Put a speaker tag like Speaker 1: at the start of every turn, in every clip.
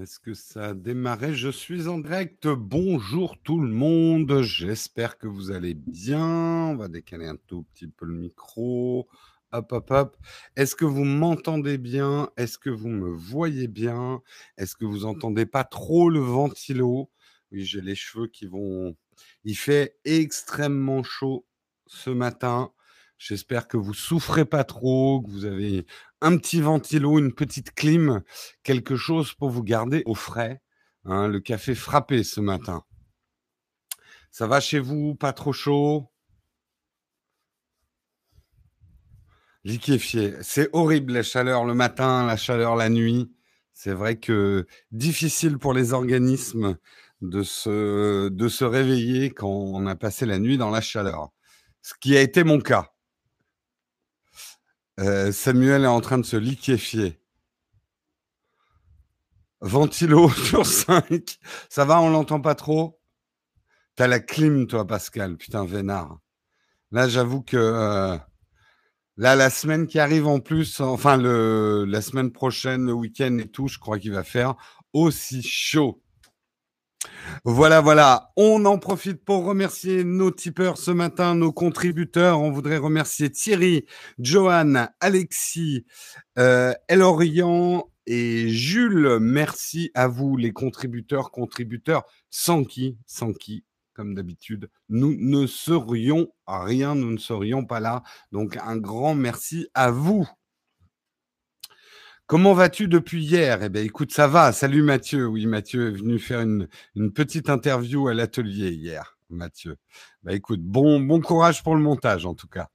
Speaker 1: Est-ce que ça a démarré? Je suis en direct. Bonjour tout le monde. J'espère que vous allez bien. On va décaler un tout petit peu le micro. Hop, hop, hop. Est-ce que vous m'entendez bien? Est-ce que vous me voyez bien? Est-ce que vous entendez pas trop le ventilo? Oui, j'ai les cheveux qui vont. Il fait extrêmement chaud ce matin. J'espère que vous souffrez pas trop, que vous avez un petit ventilo, une petite clim, quelque chose pour vous garder au frais. Hein, le café frappé ce matin. Ça va chez vous Pas trop chaud? Liquéfié. C'est horrible la chaleur le matin, la chaleur la nuit. C'est vrai que difficile pour les organismes de se, de se réveiller quand on a passé la nuit dans la chaleur. Ce qui a été mon cas. Euh, Samuel est en train de se liquéfier. Ventilo sur 5. Ça va, on l'entend pas trop? T'as la clim, toi, Pascal. Putain, vénard. Là, j'avoue que... Euh, là, la semaine qui arrive en plus, enfin, la semaine prochaine, le week-end et tout, je crois qu'il va faire aussi chaud. Voilà, voilà. On en profite pour remercier nos tipeurs ce matin, nos contributeurs. On voudrait remercier Thierry, Johan, Alexis, euh, Elorian et Jules. Merci à vous, les contributeurs, contributeurs, sans qui, sans qui, comme d'habitude, nous ne serions rien, nous ne serions pas là. Donc, un grand merci à vous. Comment vas-tu depuis hier? Eh bien, écoute, ça va. Salut Mathieu. Oui, Mathieu est venu faire une, petite interview à l'atelier hier. Mathieu. Bah écoute, bon, bon courage pour le montage en tout cas.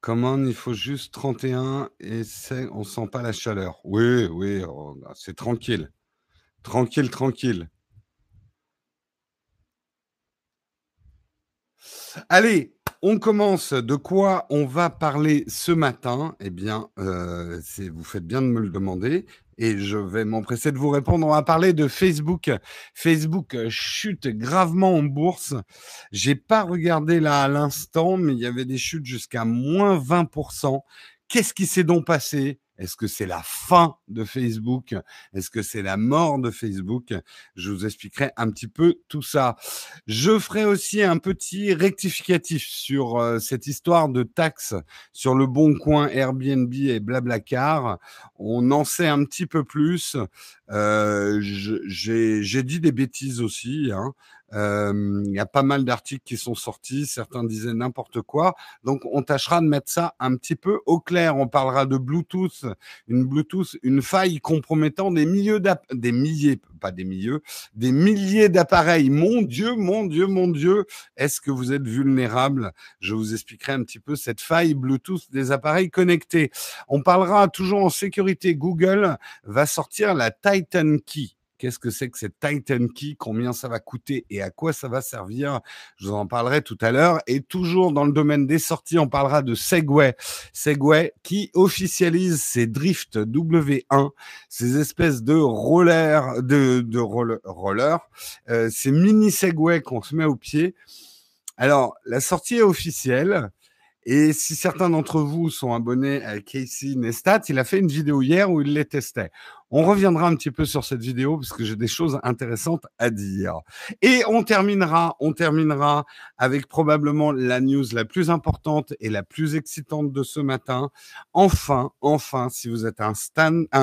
Speaker 1: Comment il faut juste 31 et on sent pas la chaleur. Oui, oui, oh, bah, c'est tranquille. Tranquille, tranquille. Allez, on commence. De quoi on va parler ce matin? Eh bien, euh, vous faites bien de me le demander et je vais m'empresser de vous répondre. On va parler de Facebook. Facebook chute gravement en bourse. J'ai pas regardé là à l'instant, mais il y avait des chutes jusqu'à moins 20%. Qu'est-ce qui s'est donc passé? Est-ce que c'est la fin de Facebook? Est-ce que c'est la mort de Facebook? Je vous expliquerai un petit peu tout ça. Je ferai aussi un petit rectificatif sur euh, cette histoire de taxes sur le bon coin Airbnb et Blablacar. On en sait un petit peu plus. Euh, j'ai dit des bêtises aussi. Hein. Il y a pas mal d'articles qui sont sortis, certains disaient n'importe quoi. Donc on tâchera de mettre ça un petit peu au clair. On parlera de Bluetooth, une Bluetooth, une faille compromettant des milliers des milliers, pas des milliers, des milliers d'appareils. Mon Dieu, mon Dieu, mon Dieu, est-ce que vous êtes vulnérable? Je vous expliquerai un petit peu cette faille Bluetooth des appareils connectés. On parlera toujours en sécurité. Google va sortir la Titan Key. Qu'est-ce que c'est que cette Titan Key Combien ça va coûter et à quoi ça va servir? Je vous en parlerai tout à l'heure. Et toujours dans le domaine des sorties, on parlera de Segway. Segway qui officialise ses Drift W1, ces espèces de rollers, de, de roller, euh, ces mini Segway qu'on se met au pied. Alors, la sortie est officielle. Et si certains d'entre vous sont abonnés à Casey Neistat, il a fait une vidéo hier où il les testait. On reviendra un petit peu sur cette vidéo parce que j'ai des choses intéressantes à dire. Et on terminera, on terminera avec probablement la news la plus importante et la plus excitante de ce matin. Enfin, enfin, si vous êtes un,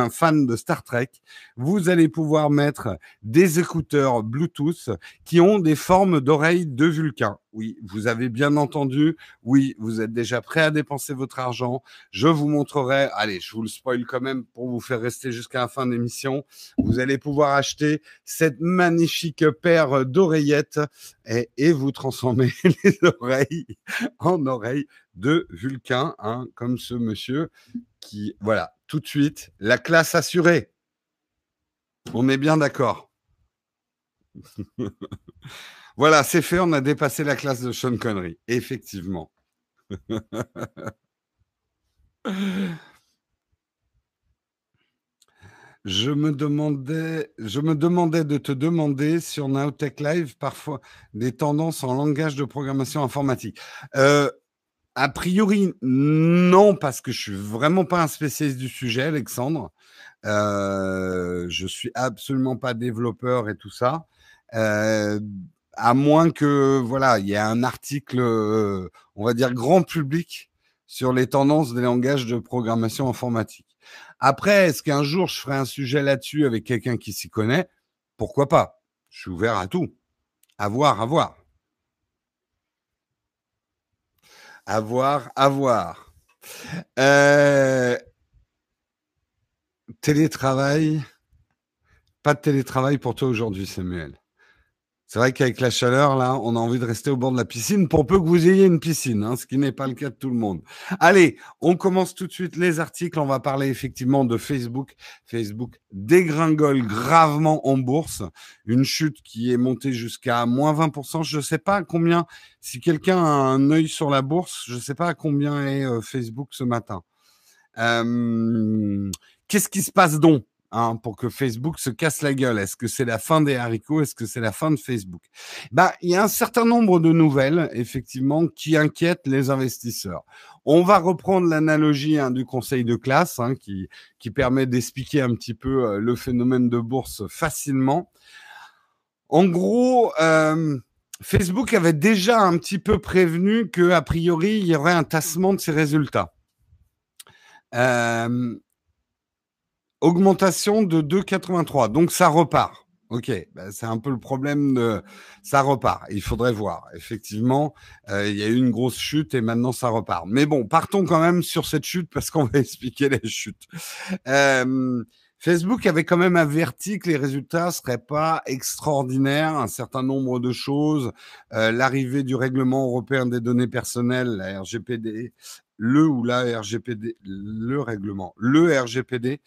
Speaker 1: fan de Star Trek, vous allez pouvoir mettre des écouteurs Bluetooth qui ont des formes d'oreilles de Vulcain. Oui, vous avez bien entendu. Oui, vous êtes déjà prêt à dépenser votre argent. Je vous montrerai. Allez, je vous le spoil quand même pour vous faire rester jusqu'à la fin d'émission, vous allez pouvoir acheter cette magnifique paire d'oreillettes et, vous transformer les oreilles en oreilles de Vulcain, hein, comme ce monsieur qui, voilà, tout de suite, la classe assurée. On est bien d'accord. voilà, c'est fait, on a dépassé la classe de Sean Connery, effectivement. Je me demandais, je me demandais de te demander sur Nowtech Live parfois des tendances en langage de programmation informatique. Euh, a priori, non, parce que je suis vraiment pas un spécialiste du sujet, Alexandre. Euh, je suis absolument pas développeur et tout ça. Euh, à moins que voilà, il y ait un article, euh, on va dire grand public sur les tendances des langages de programmation informatique. Après, est-ce qu'un jour je ferai un sujet là-dessus avec quelqu'un qui s'y connaît? Pourquoi pas? Je suis ouvert à tout. À voir, à voir. À voir, à voir. Euh, télétravail? Pas de télétravail pour toi aujourd'hui, Samuel? C'est vrai qu'avec la chaleur, là, on a envie de rester au bord de la piscine pour peu que vous ayez une piscine, hein, ce qui n'est pas le cas de tout le monde. Allez, on commence tout de suite les articles. On va parler effectivement de Facebook. Facebook dégringole gravement en bourse. Une chute qui est montée jusqu'à moins 20%. Je ne sais pas combien, si quelqu'un a un œil sur la bourse, je ne sais pas à combien est euh, Facebook ce matin. Euh, qu'est-ce qui se passe donc? Hein, pour que Facebook se casse la gueule Est-ce que c'est la fin des haricots? Est-ce que c'est la fin de Facebook? Bah, Il y a un certain nombre de nouvelles, effectivement, qui inquiètent les investisseurs. On va reprendre l'analogie hein, du conseil de classe, hein, qui, permet d'expliquer un petit peu euh, le phénomène de bourse facilement. En gros, euh, Facebook avait déjà un petit peu prévenu que a priori il y aurait un tassement de ses résultats. Euh, Augmentation de 2,83. Donc ça repart. Ok, ben, c'est un peu le problème de ça repart. Il faudrait voir. Effectivement, euh, il y a eu une grosse chute et maintenant ça repart. Mais bon, partons quand même sur cette chute parce qu'on va expliquer les chutes. Euh, Facebook avait quand même averti que les résultats seraient pas extraordinaires, un certain nombre de choses, euh, l'arrivée du règlement européen des données personnelles, la RGPD, le ou la RGPD, le règlement, le RGPD,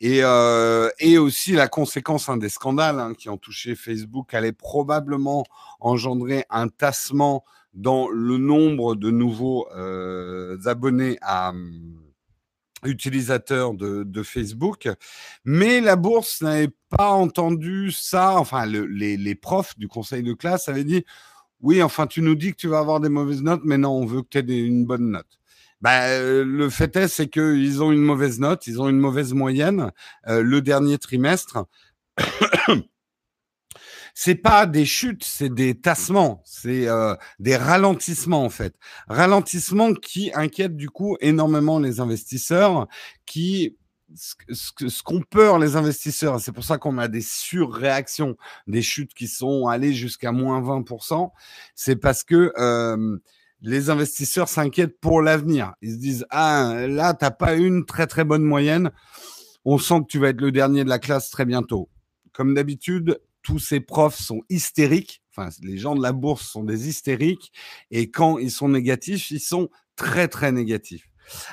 Speaker 1: et, euh, et aussi la conséquence hein, des scandales hein, qui ont touché Facebook allait probablement engendrer un tassement dans le nombre de nouveaux euh, abonnés à utilisateurs de, de, Facebook, mais la bourse n'avait pas entendu ça. Enfin, le, les, les profs du conseil de classe avaient dit oui, enfin, tu nous dis que tu vas avoir des mauvaises notes, mais non, on veut que tu aies une bonne note. Bah, le fait est, c'est qu'ils ont une mauvaise note, ils ont une mauvaise moyenne. Euh, le dernier trimestre, c'est pas des chutes, c'est des tassements, c'est euh, des ralentissements en fait. Ralentissements qui inquiètent du coup énormément les investisseurs, qui ce qu'ont peur les investisseurs, c'est pour ça qu'on a des surréactions, des chutes qui sont allées jusqu'à moins 20%, c'est parce que les investisseurs s'inquiètent pour l'avenir. Ils se disent, ah, là, t'as pas une très très bonne moyenne, on sent que tu vas être le dernier de la classe très bientôt. Comme d'habitude, tous ces profs sont hystériques, enfin, les gens de la bourse sont des hystériques, et quand ils sont négatifs, ils sont très très négatifs.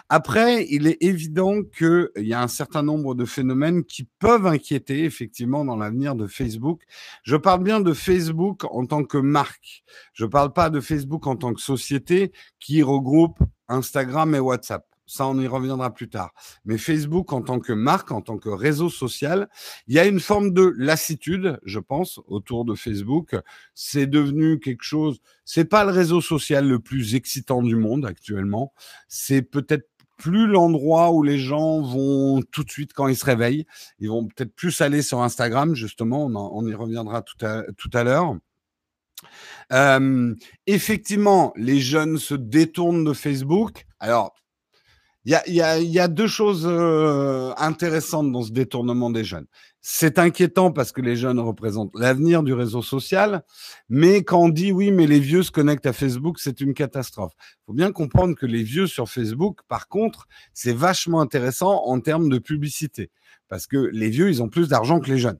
Speaker 1: Après, il est évident qu'il y a un certain nombre de phénomènes qui peuvent inquiéter effectivement dans l'avenir de Facebook. Je parle bien de Facebook en tant que marque. Je ne parle pas de Facebook en tant que société qui regroupe Instagram et WhatsApp. Ça, on y reviendra plus tard. Mais Facebook, en tant que marque, en tant que réseau social, il y a une forme de lassitude, je pense, autour de Facebook. C'est devenu quelque chose. C'est pas le réseau social le plus excitant du monde actuellement. C'est peut-être plus l'endroit où les gens vont tout de suite quand ils se réveillent. Ils vont peut-être plus aller sur Instagram, justement. On, y reviendra tout à, tout à l'heure. Euh, effectivement, les jeunes se détournent de Facebook. Alors, il y a, deux choses euh, intéressantes dans ce détournement des jeunes. C'est inquiétant parce que les jeunes représentent l'avenir du réseau social, mais quand on dit oui, mais les vieux se connectent à Facebook, c'est une catastrophe. Il faut bien comprendre que les vieux sur Facebook, par contre, c'est vachement intéressant en termes de publicité, parce que les vieux, ils ont plus d'argent que les jeunes.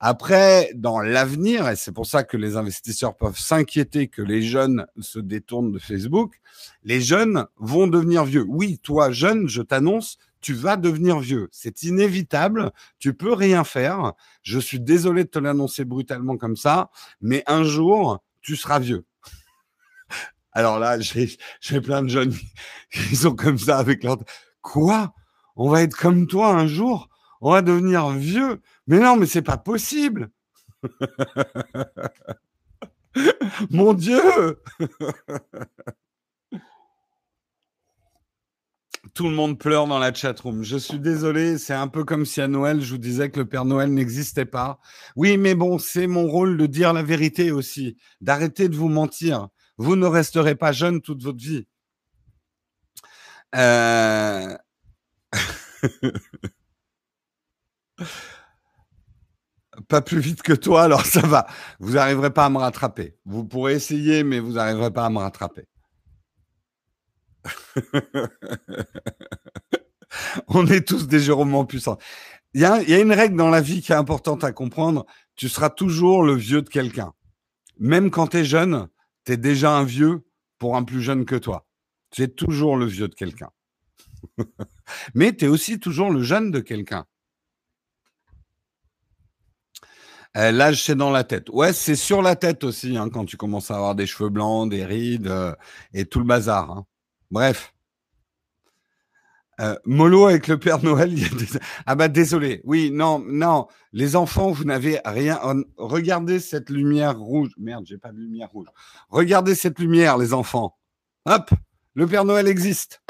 Speaker 1: Après, dans l'avenir, et c'est pour ça que les investisseurs peuvent s'inquiéter que les jeunes se détournent de Facebook, les jeunes vont devenir vieux. Oui, toi, jeune, je t'annonce, tu vas devenir vieux. C'est inévitable. Tu peux rien faire. Je suis désolé de te l'annoncer brutalement comme ça, mais un jour, tu seras vieux. Alors là, j'ai plein de jeunes qui sont comme ça avec leur... Quoi? On va être comme toi un jour? On va devenir vieux? Mais non, mais c'est pas possible. Mon Dieu Tout le monde pleure dans la chatroom. Je suis désolé, c'est un peu comme si à Noël, je vous disais que le Père Noël n'existait pas. Oui, mais bon, c'est mon rôle de dire la vérité aussi, d'arrêter de vous mentir. Vous ne resterez pas jeune toute votre vie. Euh... pas plus vite que toi, alors ça va. Vous n'arriverez pas à me rattraper. Vous pourrez essayer, mais vous n'arriverez pas à me rattraper. On est tous des Jérômes puissants. Il y, a, il y a une règle dans la vie qui est importante à comprendre. Tu seras toujours le vieux de quelqu'un. Même quand tu es jeune, tu es déjà un vieux pour un plus jeune que toi. Tu es toujours le vieux de quelqu'un. Mais tu es aussi toujours le jeune de quelqu'un. Euh, l'âge, c'est dans la tête. Ouais, c'est sur la tête aussi, hein, quand tu commences à avoir des cheveux blancs, des rides euh, et tout le bazar. Hein. Bref. Euh, mollo avec le Père Noël. Ah bah désolé. Oui, non, non. Les enfants, vous n'avez rien. Regardez cette lumière rouge. Merde, j'ai pas de lumière rouge. Regardez cette lumière, les enfants. Hop, le Père Noël existe.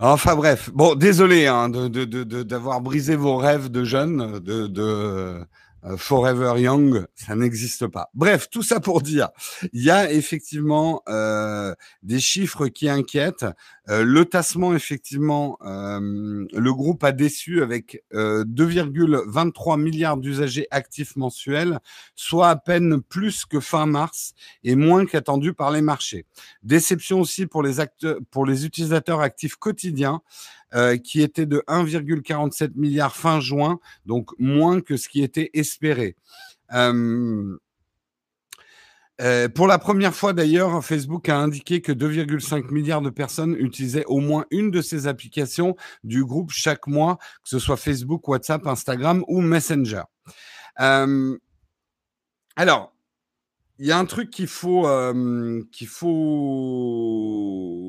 Speaker 1: Enfin bref, bon, désolé hein, d'avoir brisé vos rêves de jeunes, de, de, Forever Young, ça n'existe pas. Bref, tout ça pour dire, il y a effectivement euh, des chiffres qui inquiètent. Euh, le tassement, effectivement, le groupe a déçu avec 2,23 milliards d'usagers actifs mensuels, soit à peine plus que fin mars et moins qu'attendu par les marchés. Déception aussi pour les, acteurs, pour les utilisateurs actifs quotidiens euh, qui était de 1,47 milliard fin juin, donc moins que ce qui était espéré. Euh, euh, pour la première fois d'ailleurs, Facebook a indiqué que 2,5 milliards de personnes utilisaient au moins une de ces applications du groupe chaque mois, que ce soit Facebook, WhatsApp, Instagram ou Messenger. Alors, il y a un truc qu'il faut qu'il faut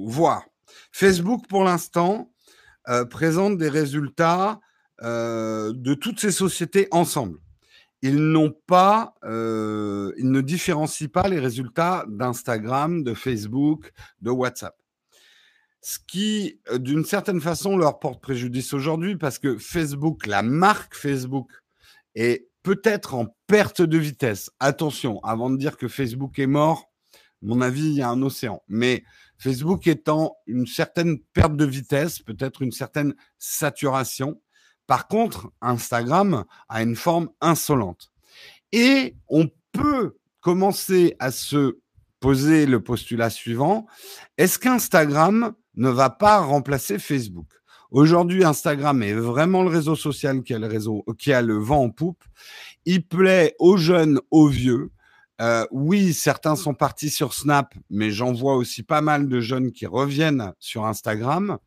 Speaker 1: voir. Facebook, pour l'instant, euh, présente des résultats euh, de toutes ces sociétés ensemble. Ils n'ont pas, euh, ils ne différencient pas les résultats d'Instagram, de Facebook, de WhatsApp. Ce qui, d'une certaine façon, leur porte préjudice aujourd'hui parce que Facebook, la marque Facebook, est peut-être en perte de vitesse. Attention, avant de dire que Facebook est mort, mon avis, il y a un océan. Mais Facebook étant une certaine perte de vitesse, peut-être une certaine saturation. Par contre, Instagram a une forme insolente. Et on peut commencer à se poser le postulat suivant. Est-ce qu'Instagram ne va pas remplacer Facebook? Aujourd'hui, Instagram est vraiment le réseau social qui a le, réseau, qui a le vent en poupe. Il plaît aux jeunes, aux vieux. Euh, oui, certains sont partis sur Snap, mais j'en vois aussi pas mal de jeunes qui reviennent sur Instagram.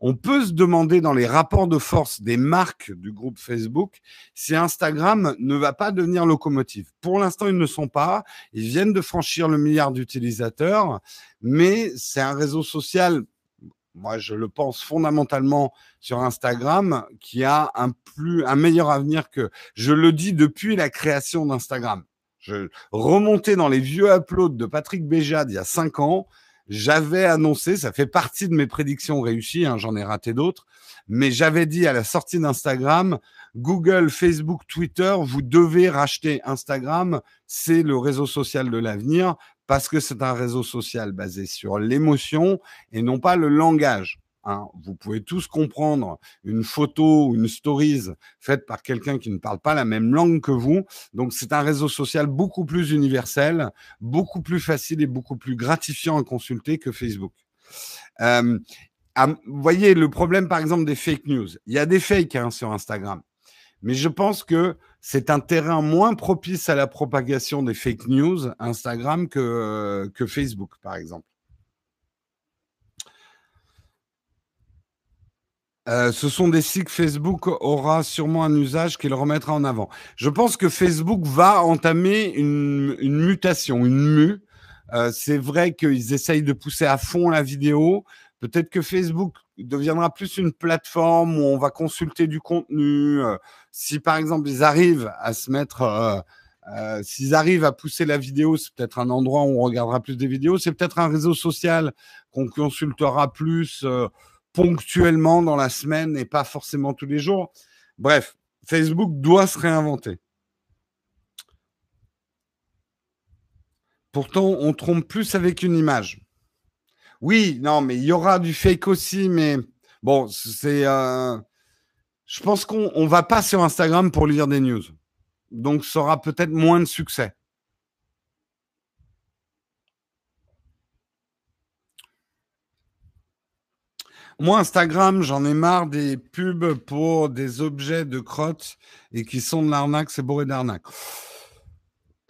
Speaker 1: On peut se demander dans les rapports de force des marques du groupe Facebook si Instagram ne va pas devenir locomotive. Pour l'instant, ils ne sont pas. Ils viennent de franchir le milliard d'utilisateurs, mais c'est un réseau social moi je le pense fondamentalement sur Instagram, qui a un plus un meilleur avenir que je le dis depuis la création d'Instagram. Je remontais dans les vieux uploads de Patrick Béjade il y a cinq ans. J'avais annoncé, ça fait partie de mes prédictions réussies, hein, j'en ai raté d'autres, mais j'avais dit à la sortie d'Instagram, Google, Facebook, Twitter, vous devez racheter Instagram, c'est le réseau social de l'avenir parce que c'est un réseau social basé sur l'émotion et non pas le langage. Hein. Vous pouvez tous comprendre une photo ou une stories faite par quelqu'un qui ne parle pas la même langue que vous. Donc c'est un réseau social beaucoup plus universel, beaucoup plus facile et beaucoup plus gratifiant à consulter que Facebook. Euh, vous voyez le problème par exemple des fake news. Il y a des fakes hein, sur Instagram. Mais je pense que c'est un terrain moins propice à la propagation des fake news, Instagram, que, que Facebook, par exemple. Euh, ce sont des sites que Facebook aura sûrement un usage qu'il remettra en avant. Je pense que Facebook va entamer une, une mutation, une mue. Euh, c'est vrai qu'ils essayent de pousser à fond la vidéo. Peut-être que Facebook deviendra plus une plateforme où on va consulter du contenu. Euh, si par exemple ils arrivent à se mettre Euh, s'ils arrivent à pousser la vidéo, c'est peut-être un endroit où on regardera plus des vidéos. C'est peut-être un réseau social qu'on consultera plus euh, ponctuellement dans la semaine et pas forcément tous les jours. Bref, Facebook doit se réinventer. Pourtant, on trompe plus avec une image. Oui, non, mais il y aura du fake aussi, mais bon, c'est. Euh, je pense qu'on ne va pas sur Instagram pour lire des news. Donc, ça aura peut-être moins de succès. Moi, Instagram, j'en ai marre des pubs pour des objets de crotte et qui sont de l'arnaque, c'est bourré d'arnaque.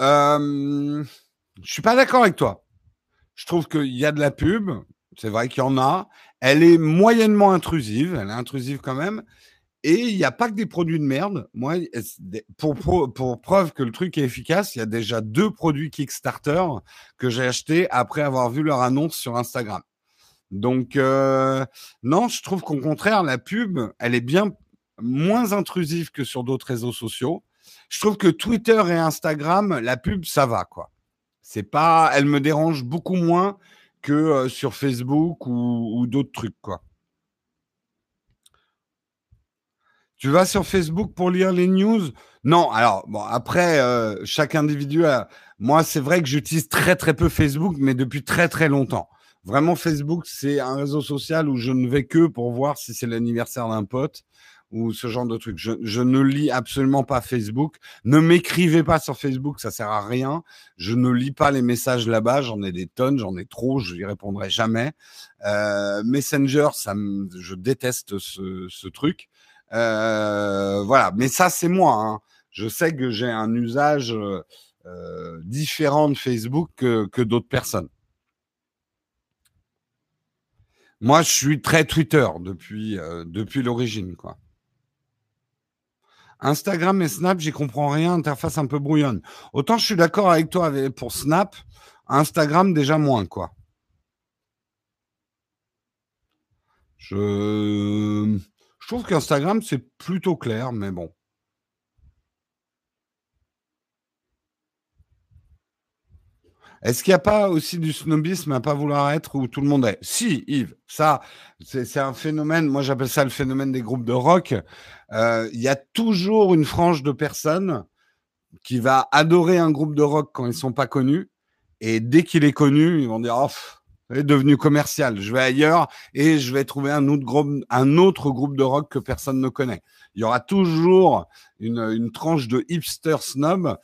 Speaker 1: Euh, je suis pas d'accord avec toi. Je trouve qu'il y a de la pub, c'est vrai qu'il y en a. Elle est moyennement intrusive, elle est intrusive quand même. Et il n'y a pas que des produits de merde. Moi, pour, pour, preuve que le truc est efficace, il y a déjà deux produits Kickstarter que j'ai achetés après avoir vu leur annonce sur Instagram. Donc, euh, non, je trouve qu'au contraire, la pub, elle est bien moins intrusive que sur d'autres réseaux sociaux. Je trouve que Twitter et Instagram, la pub, ça va, quoi. C'est pas, elle me dérange beaucoup moins que euh, sur Facebook ou, d'autres trucs, quoi. Tu vas sur Facebook pour lire les news? Non, alors bon après euh, chaque individu a moi c'est vrai que j'utilise très très peu Facebook mais depuis très très longtemps. Vraiment Facebook c'est un réseau social où je ne vais que pour voir si c'est l'anniversaire d'un pote ou ce genre de truc. Je, ne lis absolument pas Facebook. Ne m'écrivez pas sur Facebook, ça sert à rien. Je ne lis pas les messages là-bas. J'en ai des tonnes, j'en ai trop, je n'y répondrai jamais. Euh, Messenger, ça je déteste ce, truc. Euh, voilà, mais ça c'est moi. Hein. Je sais que j'ai un usage euh, différent de Facebook que d'autres personnes. Moi, je suis très Twitter depuis, euh, depuis l'origine, quoi. Instagram et Snap, j'y comprends rien, interface un peu brouillonne. Autant je suis d'accord avec toi pour Snap, Instagram déjà moins, quoi. Je je trouve qu'Instagram, c'est plutôt clair, mais bon. Est-ce qu'il n'y a pas aussi du snobisme à pas vouloir être où tout le monde est? Si, Yves, ça, c'est un phénomène, moi j'appelle ça le phénomène des groupes de rock. Euh, il y a toujours une frange de personnes qui va adorer un groupe de rock quand ils sont pas connus. Et dès qu'il est connu, ils vont dire, oh, est devenu commercial. Je vais ailleurs et je vais trouver un autre groupe, un autre groupe de rock que personne ne connaît. Il y aura toujours une, tranche de hipster snob.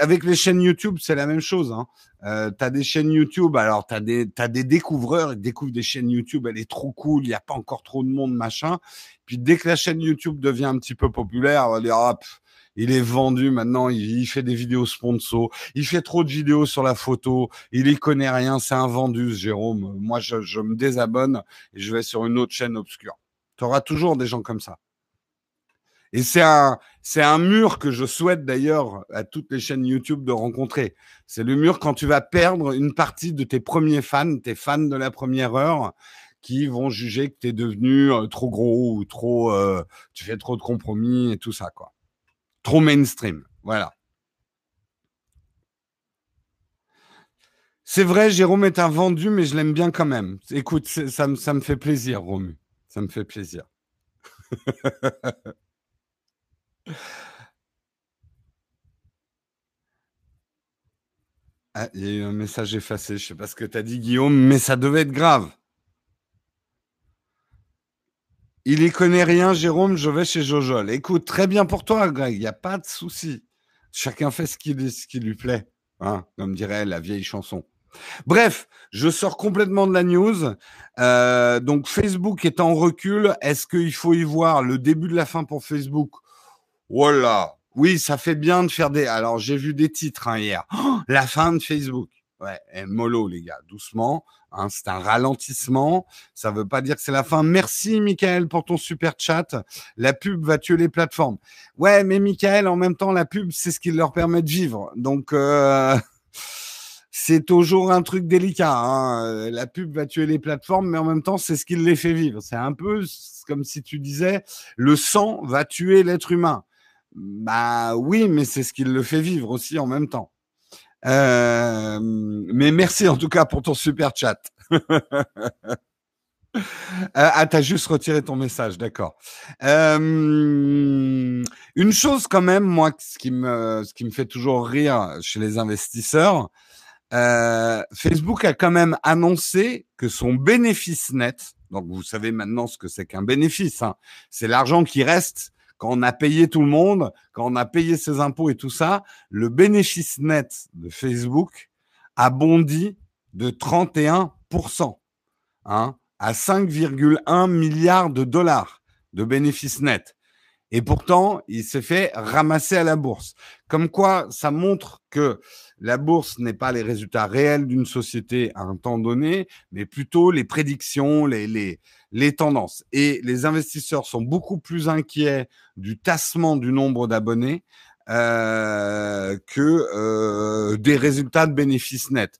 Speaker 1: Avec les chaînes YouTube, c'est la même chose. Hein. Euh, tu as des chaînes YouTube, alors tu as des, as des découvreurs, ils découvrent des chaînes YouTube, elle est trop cool, il n'y a pas encore trop de monde, machin. Puis dès que la chaîne YouTube devient un petit peu populaire, on va dire, il est vendu maintenant, il, fait des vidéos sponsor, il fait trop de vidéos sur la photo, il y connaît rien, c'est un vendu, Jérôme. Moi, je, me désabonne et je vais sur une autre chaîne obscure. Tu auras toujours des gens comme ça. Et c'est un, un mur que je souhaite d'ailleurs à toutes les chaînes YouTube de rencontrer. C'est le mur quand tu vas perdre une partie de tes premiers fans, tes fans de la première heure, qui vont juger que tu es devenu euh, trop gros ou trop, euh, tu fais trop de compromis et tout ça, quoi. Mainstream. Voilà. C'est vrai, Jérôme est un vendu, mais je l'aime bien quand même. Écoute, ça, me, ça me fait plaisir, Romu. Ça me fait plaisir. ah, il y a eu un message effacé. Je ne sais pas ce que tu as dit, Guillaume, mais ça devait être grave. Il y connaît rien, Jérôme, je vais chez Jojol. Écoute, très bien pour toi, Greg, il n'y a pas de souci. Chacun fait ce qui, lui plaît, hein, comme dirait la vieille chanson. Bref, je sors complètement de la news. Euh, donc Facebook est en recul. Est-ce qu'il faut y voir le début de la fin pour Facebook? Voilà. Oui, ça fait bien de faire des. Alors j'ai vu des titres hein, hier. Oh, la fin de Facebook. Ouais, et mollo les gars, doucement. Hein, c'est un ralentissement. Ça veut pas dire que c'est la fin. Merci, Michael, pour ton super chat. La pub va tuer les plateformes. Ouais, mais Michael, en même temps, la pub, c'est ce qui leur permet de vivre. Donc, euh, c'est toujours un truc délicat. Hein. La pub va tuer les plateformes, mais en même temps, c'est ce qui les fait vivre. C'est un peu comme si tu disais, le sang va tuer l'être humain. Bah oui, mais c'est ce qui le fait vivre aussi en même temps. Euh, mais merci en tout cas pour ton super chat. Euh, ah, t'as juste retiré ton message, d'accord. Euh, une chose quand même, moi, ce qui me, ce qui me fait toujours rire chez les investisseurs, euh, Facebook a quand même annoncé que son bénéfice net, donc vous savez maintenant ce que c'est qu'un bénéfice, hein, c'est l'argent qui reste quand on a payé tout le monde, quand on a payé ses impôts et tout ça, le bénéfice net de Facebook a bondi de 31%. Hein à 5,1 milliards de dollars de bénéfices nets. Et pourtant, il s'est fait ramasser à la bourse. Comme quoi, ça montre que la bourse n'est pas les résultats réels d'une société à un temps donné, mais plutôt les prédictions, les, les, les tendances. Et les investisseurs sont beaucoup plus inquiets du tassement du nombre d'abonnés euh, que euh, des résultats de bénéfices nets.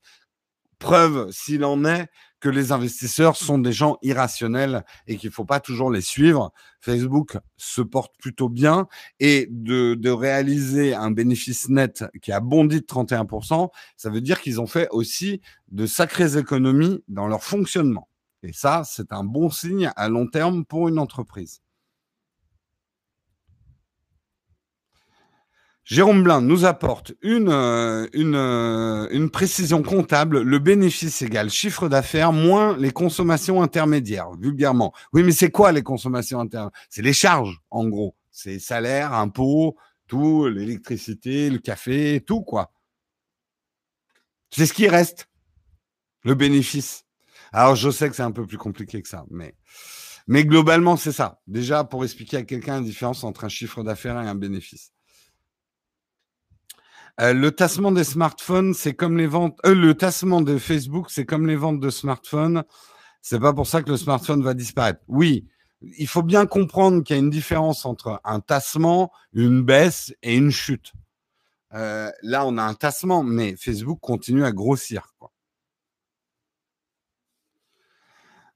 Speaker 1: Preuve, s'il en est, que les investisseurs sont des gens irrationnels et qu'il ne faut pas toujours les suivre. Facebook se porte plutôt bien et de, de réaliser un bénéfice net qui a bondi de 31%, ça veut dire qu'ils ont fait aussi de sacrées économies dans leur fonctionnement. Et ça, c'est un bon signe à long terme pour une entreprise. Jérôme Blin nous apporte une, euh, une, euh, une précision comptable. Le bénéfice égale chiffre d'affaires moins les consommations intermédiaires, vulgairement. Oui, mais c'est quoi les consommations intermédiaires? C'est les charges, en gros. C'est salaire, impôts, tout, l'électricité, le café, tout, quoi. C'est ce qui reste, le bénéfice. Alors, je sais que c'est un peu plus compliqué que ça, mais, mais globalement, c'est ça. Déjà, pour expliquer à quelqu'un la différence entre un chiffre d'affaires et un bénéfice. Euh, le tassement des smartphones, c'est comme les ventes. Euh, le tassement de Facebook, c'est comme les ventes de smartphones. C'est pas pour ça que le smartphone va disparaître. Oui, il faut bien comprendre qu'il y a une différence entre un tassement, une baisse et une chute. Euh, là, on a un tassement, mais Facebook continue à grossir. Quoi.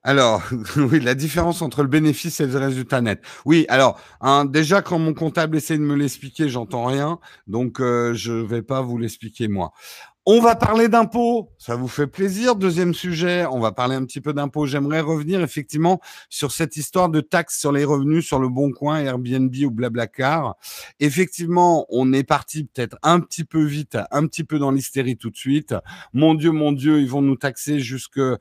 Speaker 1: Alors, oui, la différence entre le bénéfice et le résultat net. Oui, alors, hein, déjà, quand mon comptable essaie de me l'expliquer, j'entends rien, donc euh, je vais pas vous l'expliquer moi. On va parler d'impôts, ça vous fait plaisir? Deuxième sujet, on va parler un petit peu d'impôts. J'aimerais revenir effectivement sur cette histoire de taxes sur les revenus sur le Bon Coin, Airbnb ou Blablacar. Effectivement, on est parti peut-être un petit peu vite, un petit peu dans l'hystérie tout de suite. Mon Dieu, mon Dieu, ils vont nous taxer jusque euh,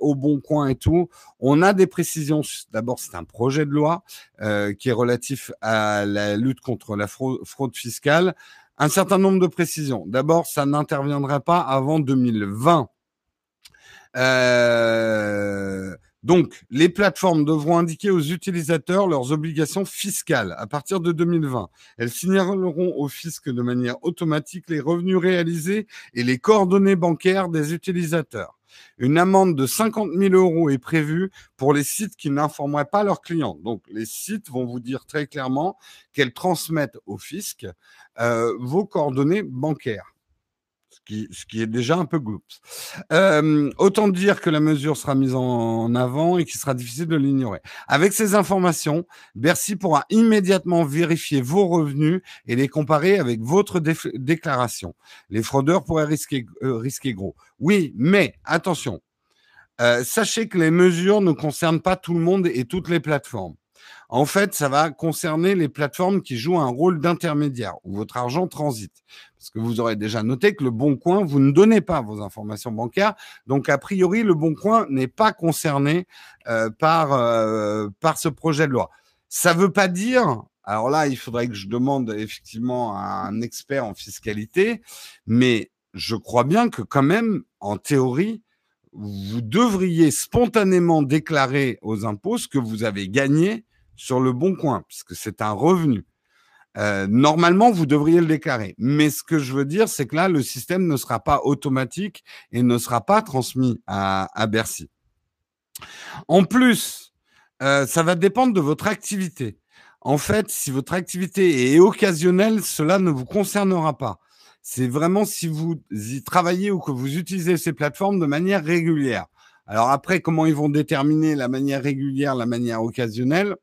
Speaker 1: au Bon Coin et tout. On a des précisions. D'abord, c'est un projet de loi euh, qui est relatif à la lutte contre la fraude fiscale un certain nombre de précisions. D'abord, ça n'interviendra pas avant 2020. Euh, donc, les plateformes devront indiquer aux utilisateurs leurs obligations fiscales à partir de 2020. Elles signaleront au fisc de manière automatique les revenus réalisés et les coordonnées bancaires des utilisateurs. Une amende de 50 000 euros est prévue pour les sites qui n'informeraient pas leurs clients. Donc, les sites vont vous dire très clairement qu'elles transmettent au fisc euh, vos coordonnées bancaires ce qui est déjà un peu gloops. Euh, autant dire que la mesure sera mise en avant et qu'il sera difficile de l'ignorer. Avec ces informations, Bercy pourra immédiatement vérifier vos revenus et les comparer avec votre déclaration. Les fraudeurs pourraient risquer, euh, gros. Oui, mais attention, euh, sachez que les mesures ne concernent pas tout le monde et toutes les plateformes. En fait, ça va concerner les plateformes qui jouent un rôle d'intermédiaire où votre argent transite. Parce que vous aurez déjà noté que le Bon Coin, vous ne donnez pas vos informations bancaires. Donc, a priori, le Bon Coin n'est pas concerné euh, par, euh, par ce projet de loi. Ça ne veut pas dire, alors là, il faudrait que je demande effectivement à un expert en fiscalité, mais je crois bien que quand même, en théorie, vous devriez spontanément déclarer aux impôts ce que vous avez gagné sur le bon coin, puisque c'est un revenu. Euh, normalement, vous devriez le déclarer. Mais ce que je veux dire, c'est que là, le système ne sera pas automatique et ne sera pas transmis à, à Bercy. En plus, euh, ça va dépendre de votre activité. En fait, si votre activité est occasionnelle, cela ne vous concernera pas. C'est vraiment si vous y travaillez ou que vous utilisez ces plateformes de manière régulière. Alors après, comment ils vont déterminer la manière régulière, la manière occasionnelle?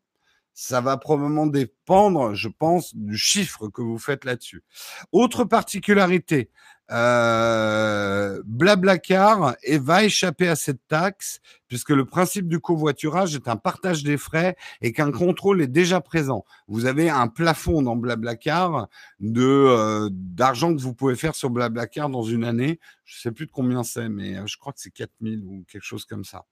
Speaker 1: Ça va probablement dépendre, je pense, du chiffre que vous faites là-dessus. Autre particularité, euh, Blablacar et va échapper à cette taxe puisque le principe du covoiturage est un partage des frais et qu'un contrôle est déjà présent. Vous avez un plafond dans Blablacar de euh, d'argent que vous pouvez faire sur Blablacar dans une année. Je sais plus de combien c'est, mais euh, je crois que c'est 4000 ou quelque chose comme ça.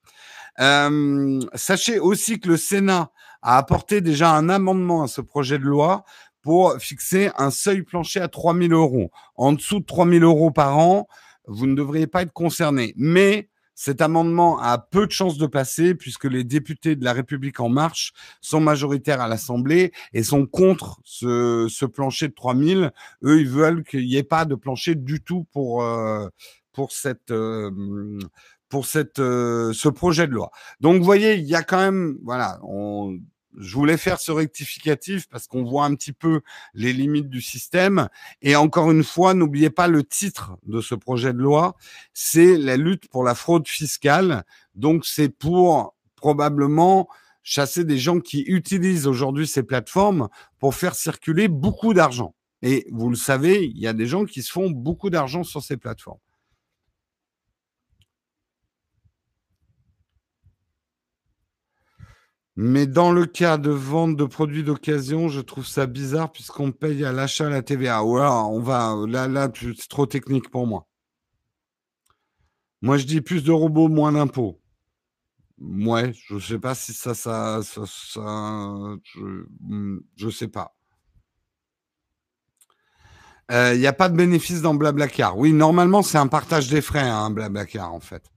Speaker 1: Euh, sachez aussi que le Sénat a apporté déjà un amendement à ce projet de loi pour fixer un seuil plancher à 3 000 euros. En dessous de 3 000 euros par an, vous ne devriez pas être concerné. Mais cet amendement a peu de chances de passer puisque les députés de la République en marche sont majoritaires à l'Assemblée et sont contre ce, ce plancher de 000. Eux, ils veulent qu'il n'y ait pas de plancher du tout pour, euh, pour cette, euh, pour cette, euh, ce projet de loi. Donc, vous voyez, il y a quand même, voilà, on, je voulais faire ce rectificatif parce qu'on voit un petit peu les limites du système. Et encore une fois, n'oubliez pas le titre de ce projet de loi, c'est la lutte pour la fraude fiscale. Donc c'est pour probablement chasser des gens qui utilisent aujourd'hui ces plateformes pour faire circuler beaucoup d'argent. Et vous le savez, il y a des gens qui se font beaucoup d'argent sur ces plateformes. Mais dans le cas de vente de produits d'occasion, je trouve ça bizarre puisqu'on paye à l'achat la TVA. Ouais, on va là, là, c'est trop technique pour moi. Moi, je dis plus de robots, moins d'impôts. Ouais, je sais pas si ça, ça, ça, je, je sais pas. Il euh, n'y a pas de bénéfice dans Blablacar. Oui, normalement, c'est un partage des frais, hein, Blablacar, en fait.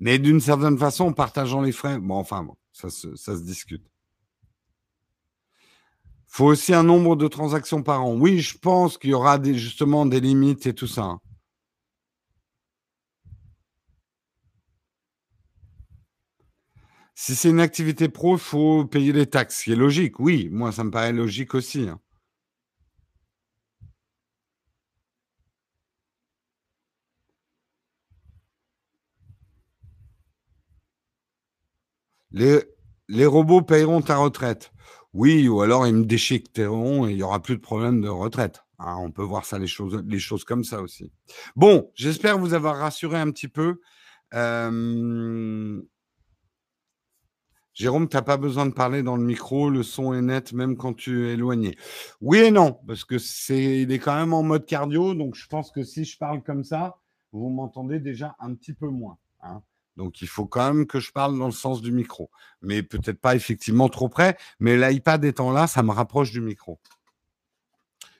Speaker 1: Mais d'une certaine façon, en partageant les frais, bon, enfin, bon, ça, se, ça se discute. faut aussi un nombre de transactions par an. Oui, je pense qu'il y aura justement des limites et tout ça. Hein. Si c'est une activité pro, il faut payer les taxes, ce qui est logique. Oui, moi, ça me paraît logique aussi. Hein. Les, robots payeront ta retraite. Oui, ou alors ils me déchiqueteront et il y aura plus de problème de retraite. Hein, on peut voir ça les choses, comme ça aussi. Bon, j'espère vous avoir rassuré un petit peu. Euh... Jérôme, tu n'as pas besoin de parler dans le micro, le son est net même quand tu es éloigné. Oui et non, parce que c'est, il est quand même en mode cardio, donc je pense que si je parle comme ça, vous m'entendez déjà un petit peu moins. Hein. Donc il faut quand même que je parle dans le sens du micro. Mais peut-être pas effectivement trop près, mais l'iPad étant là, ça me rapproche du micro.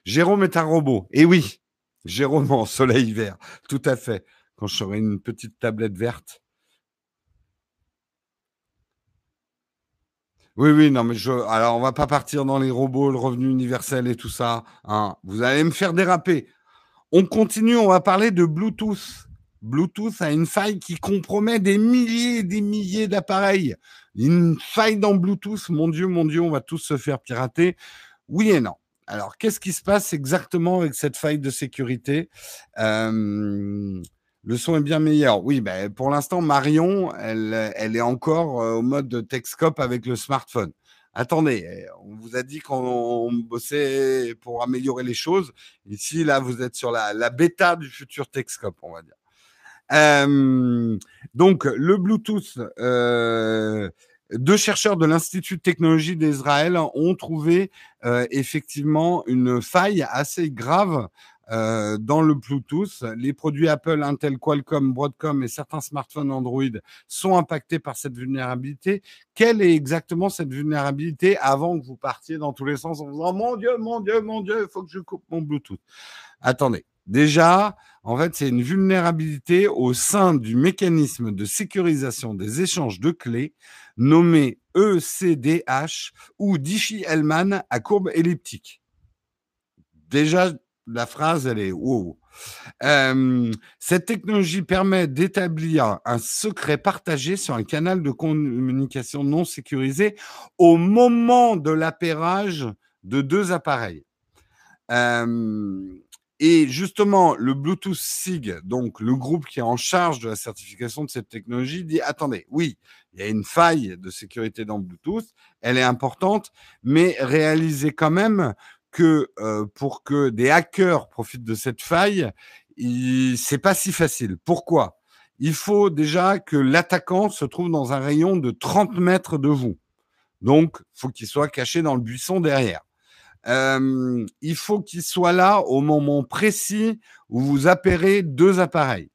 Speaker 1: Jérôme est un robot. Et oui, Jérôme en soleil vert, tout à fait. Quand je serai une petite tablette verte. Oui, oui, non, mais je. Alors, on va pas partir dans les robots, le revenu universel et tout ça. Hein. Vous allez me faire déraper. On continue, on va parler de Bluetooth. Bluetooth a une faille qui compromet des milliers et des milliers d'appareils. Une faille dans Bluetooth, mon Dieu, mon Dieu, on va tous se faire pirater. Oui et non. Alors, qu'est-ce qui se passe exactement avec cette faille de sécurité? Euh, Le son est bien meilleur. Oui, ben, pour l'instant, Marion, elle, elle est encore euh, au mode Texcope avec le smartphone. Attendez, on vous a dit qu'on bossait pour améliorer les choses. Ici, là, vous êtes sur la, la bêta du futur Texcope, on va dire. Donc, le Bluetooth, euh, deux chercheurs de l'Institut de technologie d'Israël ont trouvé euh, effectivement une faille assez grave euh, dans le Bluetooth. Les produits Apple, Intel, Qualcomm, Broadcom et certains smartphones Android sont impactés par cette vulnérabilité. Quelle est exactement cette vulnérabilité avant que vous partiez dans tous les sens en disant mon Dieu, mon Dieu, mon Dieu, il faut que je coupe mon Bluetooth. Attendez. Déjà, en fait, c'est une vulnérabilité au sein du mécanisme de sécurisation des échanges de clés nommé ECDH ou Diffie-Hellman à courbe elliptique. Déjà, la phrase, elle est wow. Euh, cette technologie permet d'établir un secret partagé sur un canal de communication non sécurisé au moment de l'appairage de deux appareils. Euh, et justement, le Bluetooth SIG, donc le groupe qui est en charge de la certification de cette technologie, dit attendez, oui, il y a une faille de sécurité dans Bluetooth, elle est importante, mais réalisez quand même que euh, pour que des hackers profitent de cette faille, c'est pas si facile. Pourquoi? Il faut déjà que l'attaquant se trouve dans un rayon de 30 mètres de vous. Donc, faut qu'il soit caché dans le buisson derrière. Il faut qu'il soit là au moment précis où vous apparaissez deux appareils.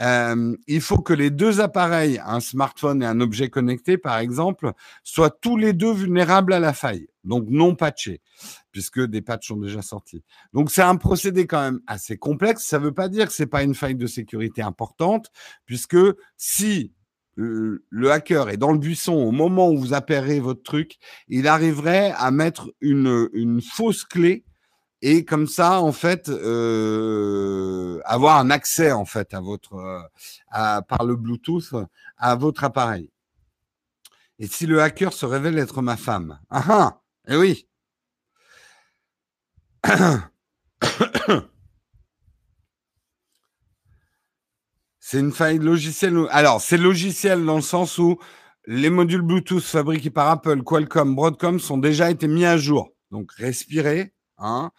Speaker 1: Il faut que les deux appareils, un smartphone et un objet connecté par exemple, soient tous les deux vulnérables à la faille, donc non patchés, puisque des patchs sont déjà sortis. Donc c'est un procédé quand même assez complexe. Ça ne veut pas dire que c'est pas une faille de sécurité importante, puisque si le hacker est dans le buisson au moment où vous apparaissez votre truc, il arriverait à mettre une, une fausse clé et comme ça, en fait, euh, avoir un accès en fait à votre, euh, à, par le Bluetooth à votre appareil. Et si le hacker se révèle être ma femme, ah ah, eh oui. C'est une faille logicielle. Alors, c'est logiciel dans le sens où les modules Bluetooth fabriqués par Apple, Qualcomm, Broadcom sont déjà été mis à jour. Donc, respirez. Hein.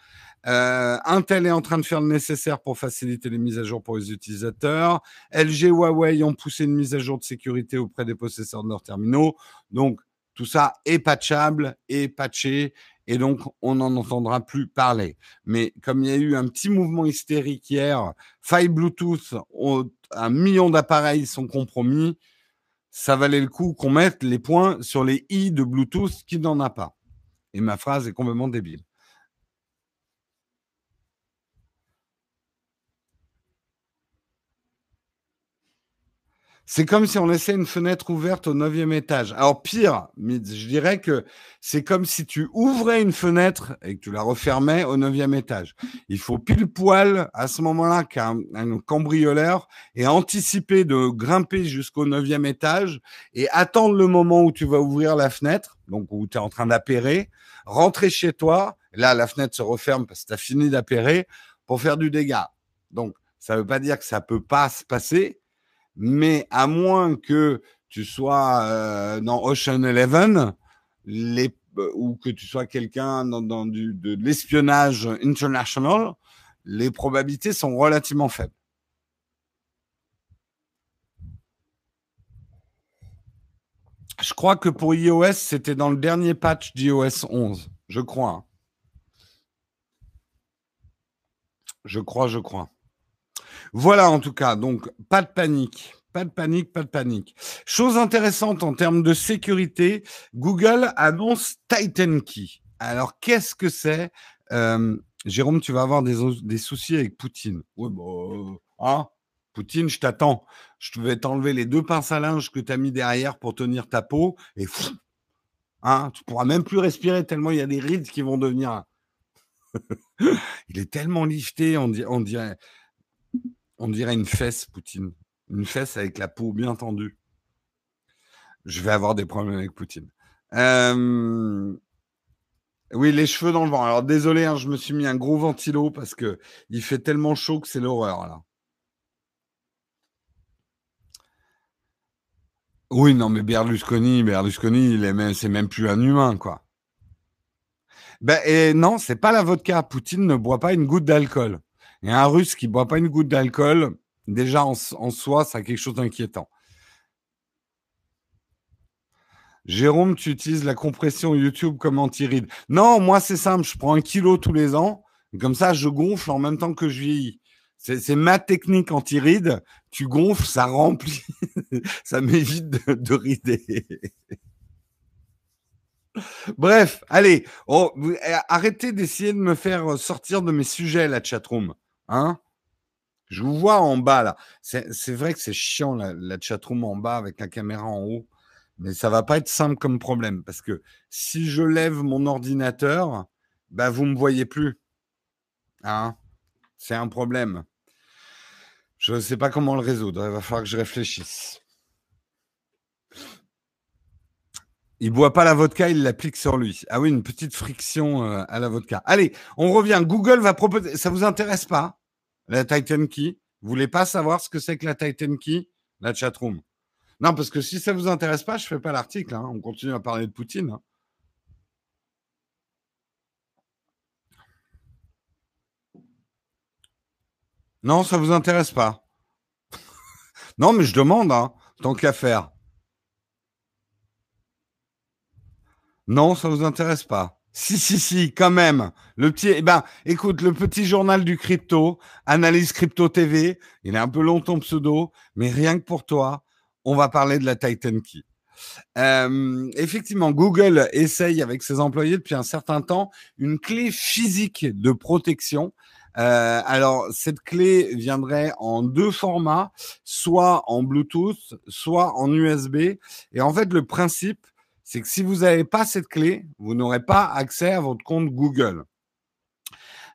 Speaker 1: Euh, Intel est en train de faire le nécessaire pour faciliter les mises à jour pour les utilisateurs. LG, Huawei ont poussé une mise à jour de sécurité auprès des possesseurs de leurs terminaux. Donc, tout ça est patchable, est patché, et donc on n'en entendra plus parler. Mais comme il y a eu un petit mouvement hystérique hier, faille Bluetooth, un million d'appareils sont compromis, ça valait le coup qu'on mette les points sur les i de Bluetooth qui n'en a pas. Et ma phrase est complètement débile. C'est comme si on laissait une fenêtre ouverte au neuvième étage. Alors pire, je dirais que c'est comme si tu ouvrais une fenêtre et que tu la refermais au neuvième étage. Il faut pile poil à ce moment-là qu'un cambrioleur ait anticipé de grimper jusqu'au neuvième étage et attendre le moment où tu vas ouvrir la fenêtre, donc où tu es en train d'appairer, rentrer chez toi. Là, la fenêtre se referme parce que tu as fini d'appairer pour faire du dégât. Donc, ça ne veut pas dire que ça peut pas se passer, mais à moins que tu sois euh, dans Ocean Eleven, les, euh, ou que tu sois quelqu'un dans, du, de l'espionnage international, les probabilités sont relativement faibles. Je crois que pour iOS, c'était dans le dernier patch d'iOS 11. Je crois. Hein. Je crois, je crois. Voilà en tout cas, donc pas de panique. Pas de panique, pas de panique. Chose intéressante en termes de sécurité, Google annonce Titan Key. Alors qu'est-ce que c'est? Euh, Jérôme, tu vas avoir des, soucis avec Poutine. Oui, bon, hein? Poutine, je t'attends. Je vais t'enlever les deux pinces à linge que tu as mis derrière pour tenir ta peau et fou, hein, tu pourras même plus respirer tellement il y a des rides qui vont devenir. il est tellement lifté, on dirait, on dirait une fesse, Poutine. Une fesse avec la peau bien tendue. Je vais avoir des problèmes avec Poutine. Euh, oui, les cheveux dans le vent. Alors désolé, hein, je me suis mis un gros ventilo parce que il fait tellement chaud que c'est l'horreur là. Oui, non, mais Berlusconi, Berlusconi, c'est même plus un humain, quoi. Ben, et non, c'est pas la vodka. Poutine ne boit pas une goutte d'alcool. Et un Russe qui boit pas une goutte d'alcool, déjà en, soi, ça a quelque chose d'inquiétant. Jérôme, tu utilises la compression YouTube comme anti-ride. Non, moi c'est simple, je prends un kilo tous les ans, comme ça je gonfle en même temps que je vieillis. C'est ma technique anti-ride. Tu gonfles, ça remplit, ça m'évite de, rider. Bref, allez, oh, arrêtez d'essayer de me faire sortir de mes sujets, la chatroom. Hein? Je vous vois en bas là. C'est vrai que c'est chiant la, la chatroom en bas avec la caméra en haut. Mais ça va pas être simple comme problème parce que si je lève mon ordinateur, bah vous me voyez plus. Hein? C'est un problème. Je ne sais pas comment le résoudre. Il va falloir que je réfléchisse. Il boit pas la vodka, il l'applique sur lui. Ah oui, une petite friction euh, à la vodka. Allez, on revient. Google va proposer. Ça vous intéresse pas la Titan Key? Vous voulez pas savoir ce que c'est que la Titan Key? La chatroom. Non, parce que si ça vous intéresse pas, je fais pas l'article. Hein. On continue à parler de Poutine. Hein. Non, ça vous intéresse pas. non, mais je demande, hein, tant qu'à faire. Non, ça vous intéresse pas. Si, si, si, quand même. Le petit, eh ben, écoute, le petit journal du crypto, Analyse Crypto TV, il est un peu long ton pseudo, mais rien que pour toi, on va parler de la Titan Key. Euh, effectivement, Google essaye avec ses employés depuis un certain temps une clé physique de protection. Euh, alors, cette clé viendrait en deux formats, soit en Bluetooth, soit en USB. Et en fait, le principe, c'est que si vous n'avez pas cette clé, vous n'aurez pas accès à votre compte Google.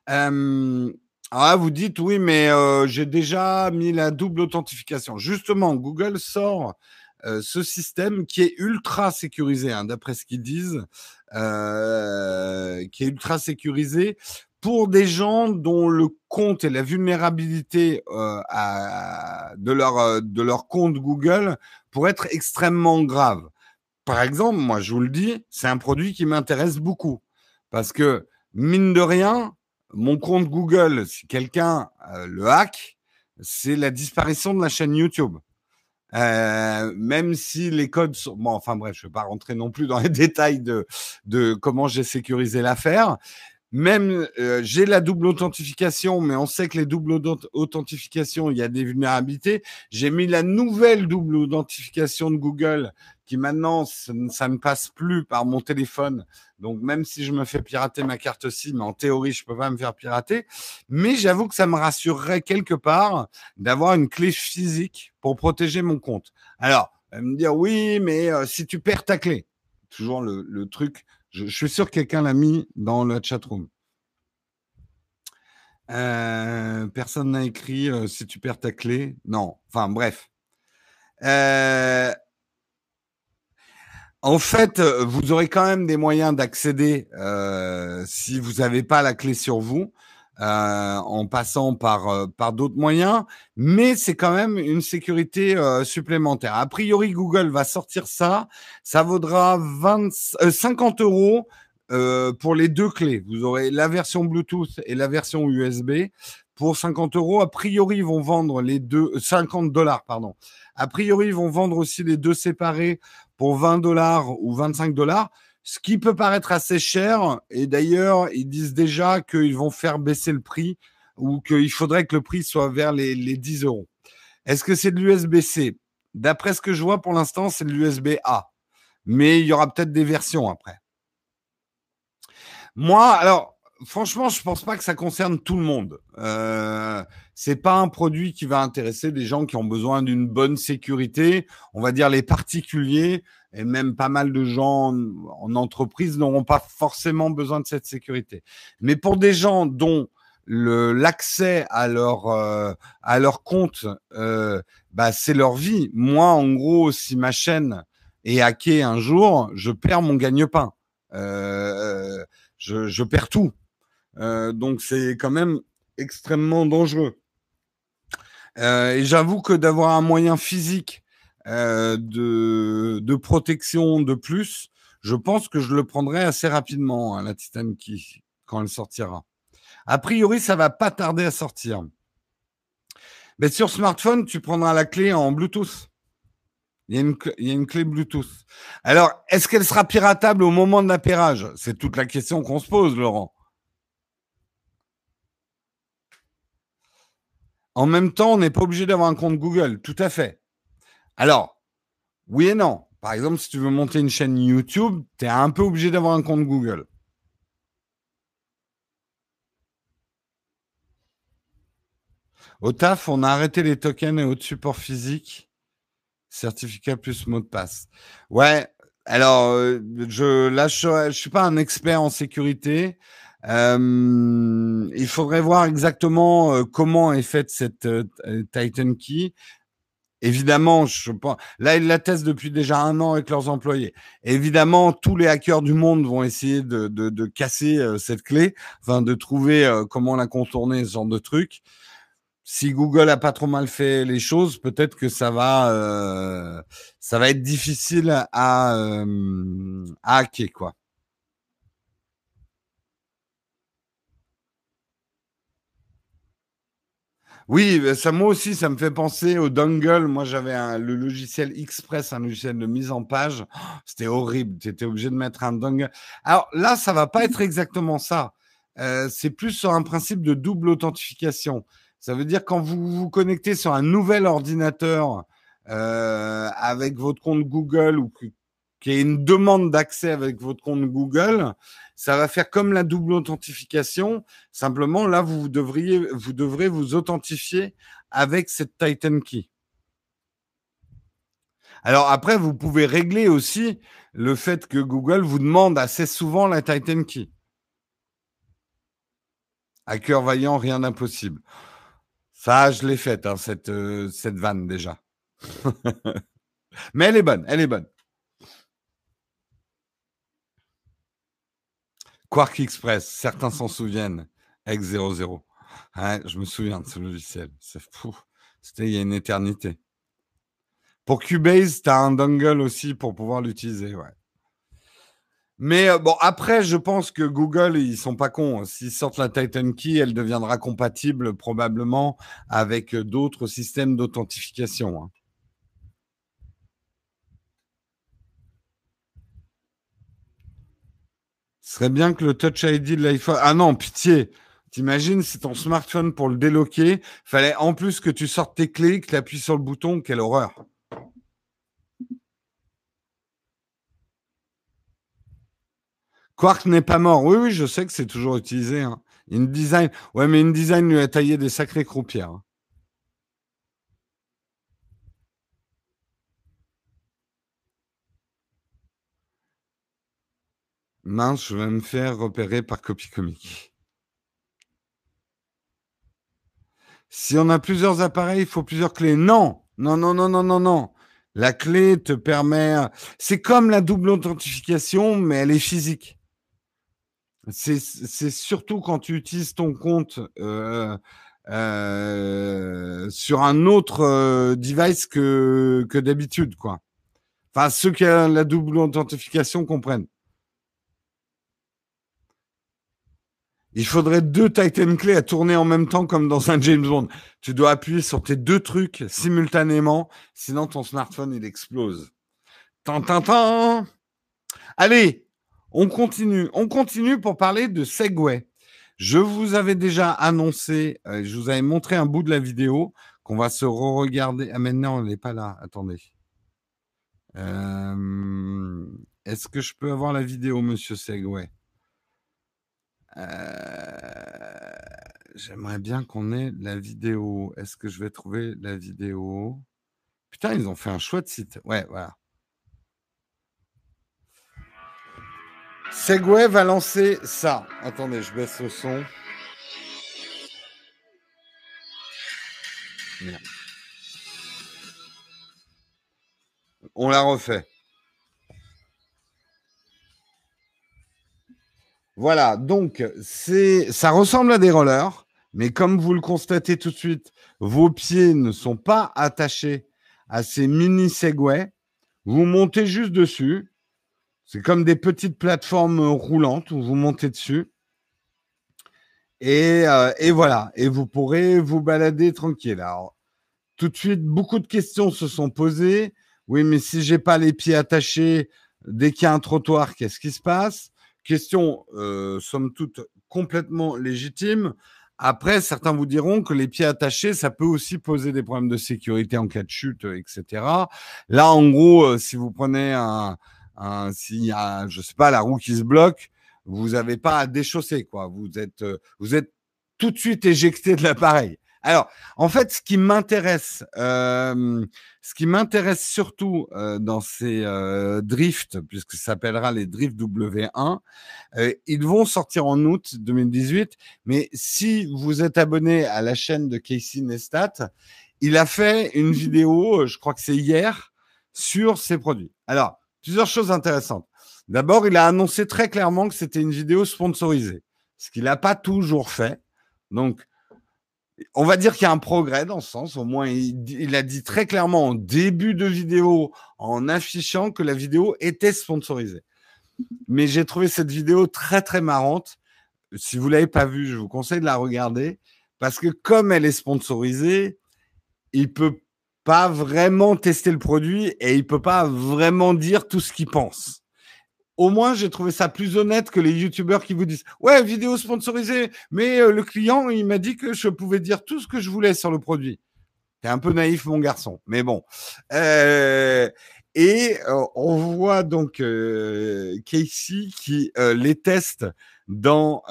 Speaker 1: Euh, alors vous dites oui, mais euh, j'ai déjà mis la double authentification. Justement, Google sort euh, ce système qui est ultra sécurisé, hein, d'après ce qu'ils disent, qui est ultra sécurisé pour des gens dont le compte et la vulnérabilité de leur de leur compte Google pourrait être extrêmement grave par exemple, moi, je vous le dis, c'est un produit qui m'intéresse beaucoup. Parce que, mine de rien, mon compte Google, si quelqu'un euh, le hack, c'est la disparition de la chaîne YouTube. Euh, même si les codes sont... Bon, enfin bref, je ne vais pas rentrer non plus dans les détails de, de comment j'ai sécurisé l'affaire. Même euh, j'ai la double authentification, mais on sait que les doubles authentifications, il y a des vulnérabilités. J'ai mis la nouvelle double authentification de Google qui maintenant, ça ne passe plus par mon téléphone. Donc, même si je me fais pirater ma carte mais en théorie, je peux pas me faire pirater. Mais j'avoue que ça me rassurerait quelque part d'avoir une clé physique pour protéger mon compte. Alors, elle me dire, oui, mais euh, si tu perds ta clé, toujours le, truc, je, suis sûr que quelqu'un l'a mis dans le chatroom. Euh, personne n'a écrit euh, si tu perds ta clé. Non. Enfin, bref. Euh, en fait, euh, vous aurez quand même des moyens d'accéder si vous n'avez pas la clé sur vous, euh, en passant par par d'autres moyens, mais c'est quand même une sécurité supplémentaire. A priori, Google va sortir ça, ça vaudra 20, 50 euros pour les deux clés. Vous aurez la version Bluetooth et la version USB pour 50 euros. A priori, ils vont vendre les deux, 50 dollars, pardon. A priori, ils vont vendre aussi les deux séparés pour 20 dollars ou 25 dollars, ce qui peut paraître assez cher. Et d'ailleurs, ils disent déjà qu'ils vont faire baisser le prix ou qu'il faudrait que le prix soit vers les, 10 euros. Est-ce que c'est de l'USB-C D'après ce que je vois pour l'instant, c'est de l'USB-A. Mais il y aura peut-être des versions après. Moi, alors, franchement, je pense pas que ça concerne tout le monde. Euh, c'est pas un produit qui va intéresser des gens qui ont besoin d'une bonne sécurité. On va dire les particuliers et même pas mal de gens en entreprise n'auront pas forcément besoin de cette sécurité. Mais pour des gens dont l'accès à leur euh, à leur compte, euh, bah, c'est leur vie. Moi, en gros, si ma chaîne est hackée un jour, je perds mon gagne-pain. Euh, je, je perds tout. Euh, donc c'est quand même extrêmement dangereux. Euh, et j'avoue que d'avoir un moyen physique euh, de, protection de plus, je pense que je le prendrai assez rapidement, hein, la Titan quand elle sortira. A priori, ça va pas tarder à sortir. Mais sur smartphone, tu prendras la clé en Bluetooth. Il y, a une, il y a une clé Bluetooth. Alors, est-ce qu'elle sera piratable au moment de l'appairage? C'est toute la question qu'on se pose, Laurent. En même temps, on n'est pas obligé d'avoir un compte Google, tout à fait. Alors, oui et non. Par exemple, si tu veux monter une chaîne YouTube, tu es un peu obligé d'avoir un compte Google. Au taf, on a arrêté les tokens et autres supports physiques. Certificat plus mot de passe. Ouais, alors, euh, je, là, je ne suis pas un expert en sécurité. Euh, il faudrait voir exactement euh, comment est faite cette Titan Key. Évidemment, je pense, là, ils la testent depuis déjà un an avec leurs employés. Évidemment, tous les hackers du monde vont essayer de, de, de casser cette clé, enfin, de trouver comment la contourner, ce genre de truc. si Google a pas trop mal fait les choses, peut-être que ça va, euh, ça va être difficile à, euh, à hacker, quoi. Oui, ça moi aussi, ça me fait penser au dongle. Moi, j'avais le logiciel Express, un logiciel de mise en page. C'était horrible. Tu étais obligé de mettre un dongle. Alors là, ça va pas être exactement ça. Euh, c'est plus sur un principe de double authentification. Ça veut dire quand vous vous connectez sur un nouvel ordinateur euh, avec votre compte Google ou qu'il y ait une demande d'accès avec votre compte Google, ça va faire comme la double authentification. Simplement, là, vous devriez, vous devrez vous authentifier avec cette Titan Key. Alors après, vous pouvez régler aussi le fait que Google vous demande assez souvent la Titan Key. À cœur vaillant, rien d'impossible. Ça, je l'ai faite, hein, cette, euh, cette vanne déjà. Mais elle est bonne, elle est bonne. Quark Express, certains s'en souviennent. X00. je me souviens de ce logiciel. C'était il y a une éternité. Pour Cubase, tu as un dongle aussi pour pouvoir l'utiliser. Ouais. Mais euh, bon, après, je pense que Google, ils sont pas cons. S'ils sortent la Titan Key, elle deviendra compatible probablement avec euh, d'autres systèmes d'authentification. Hein. Ce serait bien que le Touch ID de l'iPhone. Ah non, pitié. T'imagines, c'est ton smartphone pour le déloquer. Fallait en plus que tu sortes tes clés, que tu appuies sur le bouton. Quelle horreur. Quark n'est pas mort. Oui, oui, je sais que c'est toujours utilisé. Hein. InDesign. Ouais, mais InDesign lui a taillé des sacrées croupières. Hein. Mince, je vais me faire repérer par copie comique. Si on a plusieurs appareils, il faut plusieurs clés. Non, non, non, non, non, non, non. La clé te permet. C'est comme la double authentification, mais elle est physique. C'est surtout quand tu utilises ton compte euh, euh, sur un autre euh, device que, que d'habitude, quoi. Enfin, ceux qui ont la double authentification comprennent. Il faudrait deux Titan clés à tourner en même temps comme dans un James Bond. Tu dois appuyer sur tes deux trucs simultanément, sinon ton smartphone il explose. Tant, Allez, on continue. On continue pour parler de Segway. Je vous avais déjà annoncé, euh, je vous avais montré un bout de la vidéo qu'on va se re-regarder. Ah, maintenant, on n'est pas là. Attendez. Euh, est-ce que je peux avoir la vidéo, monsieur Segway? Euh, J'aimerais bien qu'on ait la vidéo. Est-ce que je vais trouver la vidéo? Putain, ils ont fait un chouette site. Ouais, voilà. Segway va lancer ça. Attendez, je baisse le son. On la refait. Voilà, donc c'est, ça ressemble à des rollers, mais comme vous le constatez tout de suite, vos pieds ne sont pas attachés à ces mini Segway. Vous montez juste dessus c'est comme des petites plateformes roulantes où vous montez dessus. Euh, et, voilà. Et vous pourrez vous balader tranquille. Alors, tout de suite, beaucoup de questions se sont posées. Oui, mais si j'ai pas les pieds attachés, dès qu'il y a un trottoir, qu'est-ce qui se passe? Question, euh, somme toute, complètement légitime. Après, certains vous diront que les pieds attachés, ça peut aussi poser des problèmes de sécurité en cas de chute, etc. Là, en gros, euh, si vous prenez un, Hein, S'il y a, je sais pas, la roue qui se bloque, vous n'avez pas à déchausser, quoi. Vous êtes, euh, vous êtes tout de suite éjecté de l'appareil. Alors, en fait, ce qui m'intéresse, euh, ce qui m'intéresse surtout euh, dans ces euh, drifts, puisque ça s'appellera les drifts W1, euh, ils vont sortir en août 2018. Mais si vous êtes abonné à la chaîne de Casey Nestat, il a fait une vidéo, je crois que c'est hier, sur ces produits. Alors, plusieurs choses intéressantes. D'abord, il a annoncé très clairement que c'était une vidéo sponsorisée, ce qu'il n'a pas toujours fait. Donc, on va dire qu'il y a un progrès dans ce sens. Au moins, il, a dit très clairement en début de vidéo, en affichant que la vidéo était sponsorisée. Mais j'ai trouvé cette vidéo très très marrante. Si vous l'avez pas vue, je vous conseille de la regarder parce que comme elle est sponsorisée, il peut pas vraiment tester le produit et il peut pas vraiment dire tout ce qu'il pense au moins, j'ai trouvé ça plus honnête que les youtubeurs qui vous disent Ouais, vidéo sponsorisée, mais euh, le client, il m'a dit que je pouvais dire tout ce que je voulais sur le produit. T'es un peu naïf, mon garçon, mais bon. Euh, et euh, on voit donc Casey qui les teste dans,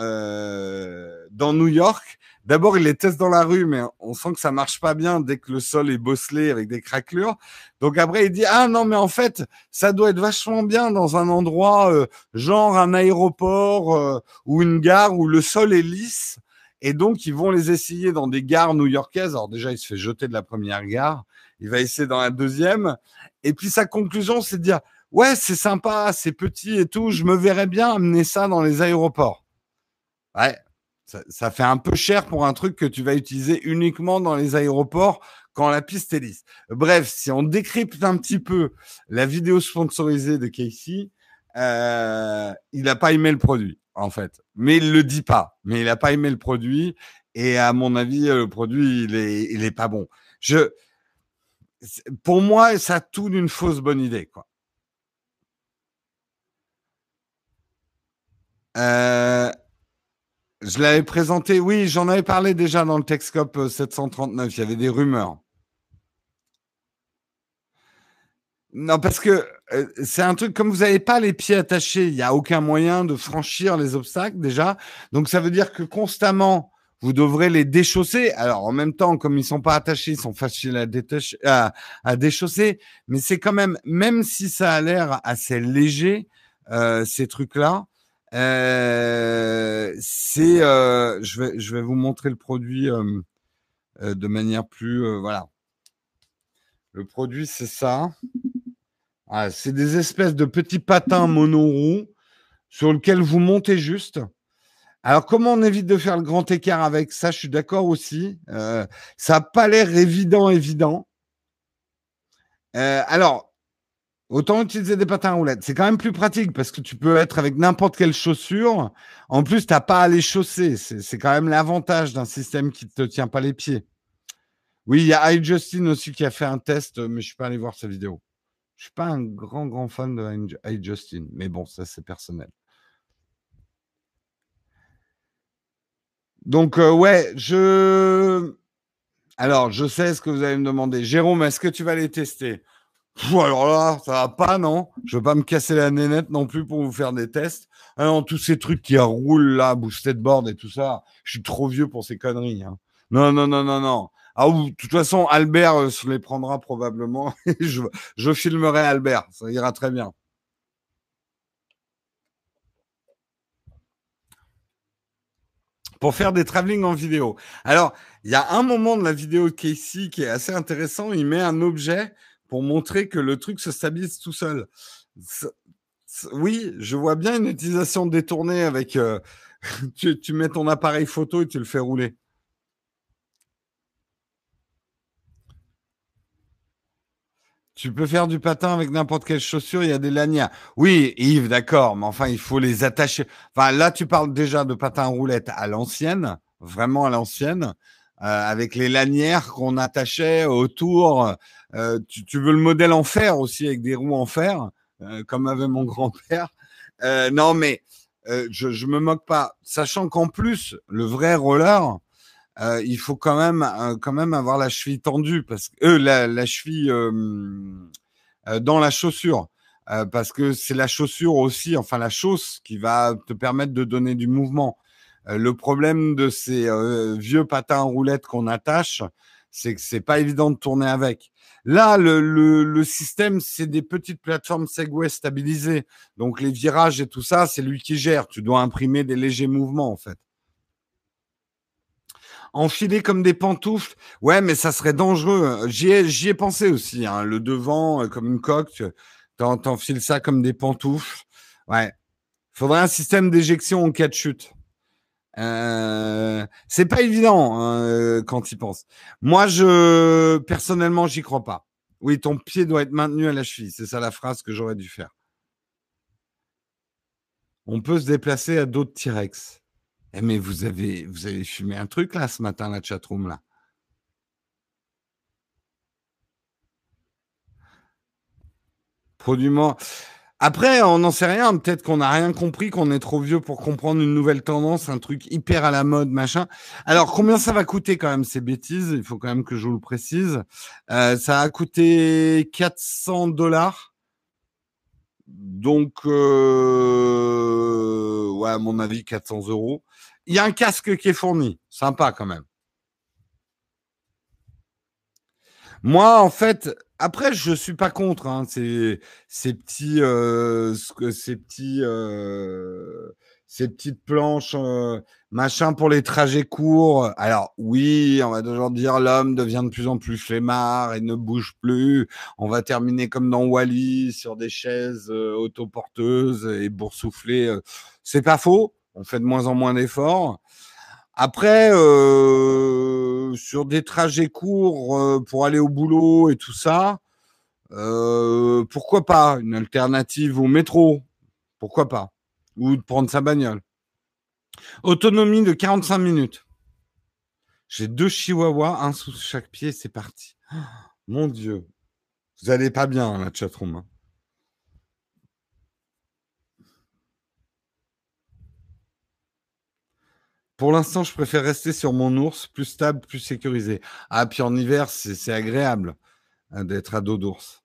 Speaker 1: dans New York D'abord, il les teste dans la rue, mais on sent que ça marche pas bien dès que le sol est bosselé avec des craquelures. Donc après, il dit ah non, mais en fait, ça doit être vachement bien dans un endroit euh, genre un aéroport euh, ou une gare où le sol est lisse. Et donc, ils vont les essayer dans des gares new-yorkaises. Alors déjà, il se fait jeter de la première gare. Il va essayer dans la deuxième. Et puis sa conclusion, c'est de dire ouais, c'est sympa, c'est petit et tout. Je me verrais bien amener ça dans les aéroports. Ouais, ça, fait un peu cher pour un truc que tu vas utiliser uniquement dans les aéroports quand la piste est lisse. Bref, si on décrypte un petit peu la vidéo sponsorisée de Casey, euh, il n'a pas aimé le produit, en fait. Mais il le dit pas. Mais il n'a pas aimé le produit. Et à mon avis, le produit, il est, il est pas bon. Je, pour moi, ça tout d'une fausse bonne idée, quoi. Euh, je l'avais présenté, oui, j'en avais parlé déjà dans le Texcop 739, euh, il y avait des rumeurs. Non, parce que euh, c'est un truc, comme vous n'avez pas les pieds attachés, il n'y a aucun moyen de franchir les obstacles déjà. Donc ça veut dire que constamment, vous devrez les déchausser. Alors en même temps, comme ils sont pas attachés, ils sont faciles à, déchausser. Mais c'est quand même, même si ça a l'air assez léger, ces trucs-là, euh, c'est, euh, je vais, je vais vous montrer le produit euh, de manière plus, voilà. Le produit, c'est ça. Ah, c'est des espèces de petits patins monoroues sur lesquels vous montez juste. Alors, comment on évite de faire le grand écart avec ça? Je suis d'accord aussi. ça n'a pas l'air évident, évident. alors, Autant utiliser des patins à roulettes. C'est quand même plus pratique parce que tu peux être avec n'importe quelle chaussure. En plus, tu n'as pas à les chausser. C'est quand même l'avantage d'un système qui ne te tient pas les pieds. Oui, il y a iJustin aussi qui a fait un test, mais je ne suis pas allé voir sa vidéo. Je ne suis pas un grand, grand fan de iJustin. Mais bon, ça, c'est personnel. Donc, euh, ouais, je. Alors, je sais ce que vous allez me demander. Jérôme, est-ce que tu vas les tester? Alors là, ça va pas, non? Je veux pas me casser la nénette non plus pour vous faire des tests. Ah non, tous ces trucs qui roulent là, boosted board et tout ça, je suis trop vieux pour ces conneries. Hein. Non, non, non, non, non. Ah, de toute façon, Albert euh, se les prendra probablement. je, je filmerai Albert, ça ira très bien. Pour faire des travelling en vidéo. Alors, il y a un moment de la vidéo de Casey qui est assez intéressant. Il met un objet pour montrer que le truc se stabilise tout seul. Oui, je vois bien une utilisation détournée avec euh, tu, mets ton appareil photo et tu le fais rouler. Tu peux faire du patin avec n'importe quelle chaussure, il y a des lanières. Oui, Yves, d'accord, mais enfin, il faut les attacher. Enfin, là, tu parles déjà de patin roulette à l'ancienne, vraiment à l'ancienne. Euh, avec les lanières qu'on attachait autour. Euh, tu, veux le modèle en fer aussi, avec des roues en fer, euh, comme avait mon grand-père. non, mais je, je me moque pas, sachant qu'en plus, le vrai roller, il faut quand même, quand même avoir la cheville tendue, parce que la, la, cheville dans la chaussure. parce que c'est la chaussure aussi, enfin la chausse qui va te permettre de donner du mouvement. Euh, le problème de ces euh, vieux patins en roulette qu'on attache, c'est que c'est pas évident de tourner avec. Là, le, système, c'est des petites plateformes Segway stabilisées. Donc les virages et tout ça, c'est lui qui gère. Tu dois imprimer des légers mouvements en fait. Enfiler comme des pantoufles, ouais, mais ça serait dangereux. J'y ai, pensé aussi. Hein. Le devant, euh, comme une coque, t'enfiles ça comme des pantoufles. Ouais. Faudrait un système d'éjection en cas de chute. Euh, c'est pas évident hein, quand il pense. Moi, je personnellement, j'y crois pas. Oui, ton pied doit être maintenu à la cheville. C'est ça la phrase que j'aurais dû faire. On peut se déplacer à d'autres T-Rex. Eh, mais vous avez, vous avez fumé un truc là ce matin, la chatroom là. Produit Après, on n'en sait rien. Peut-être qu'on n'a rien compris, qu'on est trop vieux pour comprendre une nouvelle tendance, un truc hyper à la mode, machin. Alors, combien ça va coûter quand même ces bêtises? Il faut quand même que je vous le précise. Euh, ça a coûté 400 dollars. Donc, euh, ouais, à mon avis, 400 euros. Il y a un casque qui est fourni. Sympa quand même. Moi, en fait, après, je suis pas contre hein, ces, ces petits, euh, ces petits, euh, ces petites planches, euh, machin pour les trajets courts. Alors oui, on va toujours dire l'homme devient de plus en plus flemmard et ne bouge plus. On va terminer comme dans Wally sur des chaises autoporteuses et boursouflées. C'est pas faux. On fait de moins en moins d'efforts. Après, euh, sur des trajets courts euh, pour aller au boulot et tout ça, euh, pourquoi pas une alternative au métro? Pourquoi pas? Ou de prendre sa bagnole. Autonomie de 45 minutes. J'ai deux chihuahuas, un sous chaque pied, c'est parti. mon Dieu. Vous allez pas bien, la chatroom. Hein. Pour l'instant, je préfère rester sur mon ours, plus stable, plus sécurisé. Ah, puis en hiver, c'est agréable hein, d'être à dos d'ours.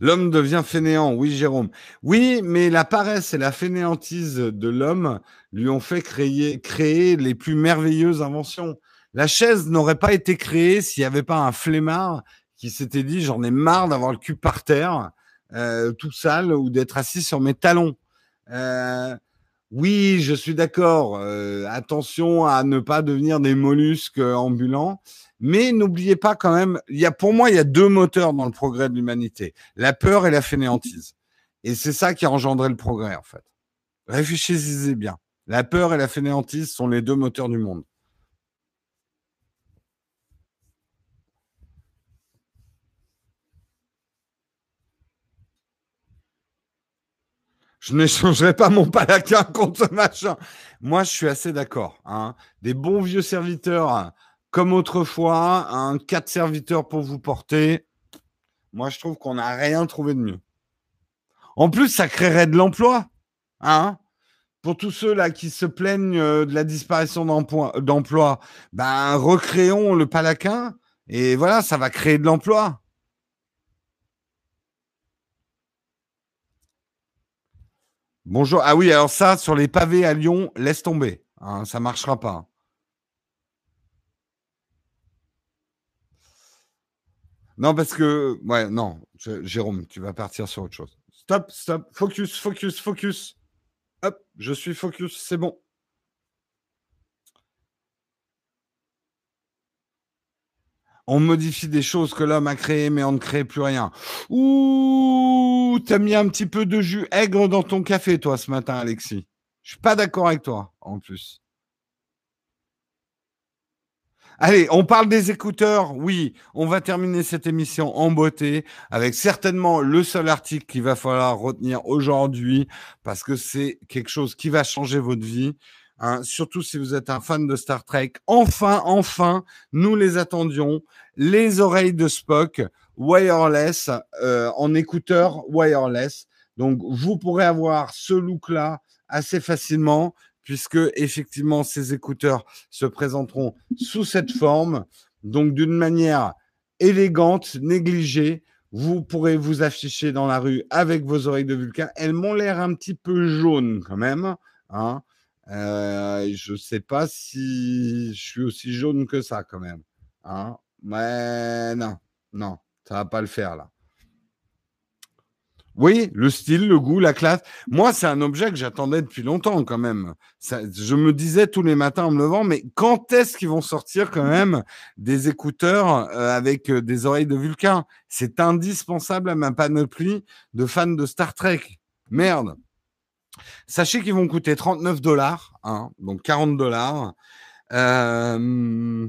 Speaker 1: L'homme devient fainéant, oui Jérôme. Oui, mais la paresse et la fainéantise de l'homme lui ont fait créer, créer les plus merveilleuses inventions. La chaise n'aurait pas été créée s'il n'y avait pas un flemmard qui s'était dit j'en ai marre d'avoir le cul par terre, euh, tout sale, ou d'être assis sur mes talons. Euh, oui, je suis d'accord. Euh, attention à ne pas devenir des mollusques ambulants. Mais n'oubliez pas quand même, il y a, pour moi, il y a deux moteurs dans le progrès de l'humanité. La peur et la fainéantise. Et c'est ça qui a engendré le progrès, en fait. Réfléchissez bien. La peur et la fainéantise sont les deux moteurs du monde. Je n'échangerai pas mon palaquin contre machin. Moi, je suis assez d'accord. Hein. Des bons vieux serviteurs, comme autrefois, un quatre serviteurs pour vous porter. Moi, je trouve qu'on n'a rien trouvé de mieux. En plus, ça créerait de l'emploi. Hein pour tous ceux là qui se plaignent euh, de la disparition d'emploi, ben recréons le palaquin et voilà, ça va créer de l'emploi. Bonjour. Ah oui, alors ça, sur les pavés à Lyon, laisse tomber. Hein, ça marchera pas. Non, parce que. Ouais, non. Jérôme, tu vas partir sur autre chose. Stop, stop. Focus, focus, focus. Hop, je suis focus, c'est bon. on modifie des choses que l'homme a créées, mais on ne crée plus rien. Ouh, t'as mis un petit peu de jus aigre dans ton café, toi, ce matin, Alexis. Je suis pas d'accord avec toi, en plus. Allez, on parle des écouteurs. Oui, on va terminer cette émission en beauté avec certainement le seul article qu'il va falloir retenir aujourd'hui parce que c'est quelque chose qui va changer votre vie. Hein, surtout si vous êtes un fan de Star Trek. Enfin, enfin, nous les attendions. Les oreilles de Spock wireless euh, en écouteur wireless. Donc, vous pourrez avoir ce look-là assez facilement puisque effectivement ces écouteurs se présenteront sous cette forme. Donc, d'une manière élégante, négligée, vous pourrez vous afficher dans la rue avec vos oreilles de Vulcain. Elles m'ont l'air un petit peu jaunes quand même. Hein. Euh, je sais pas si je suis aussi jaune que ça quand même. Hein Mais non, non, ça va pas le faire là. Oui, le style, le goût, la classe. Moi, c'est un objet que j'attendais depuis longtemps quand même. je me disais tous les matins en me levant, mais quand est-ce qu'ils vont sortir quand même des écouteurs euh, avec euh, des oreilles de Vulcain? C'est indispensable à ma panoplie de fans de Star Trek. Merde. Sachez qu'ils vont coûter 39 dollars, hein, donc 40 dollars. Euh,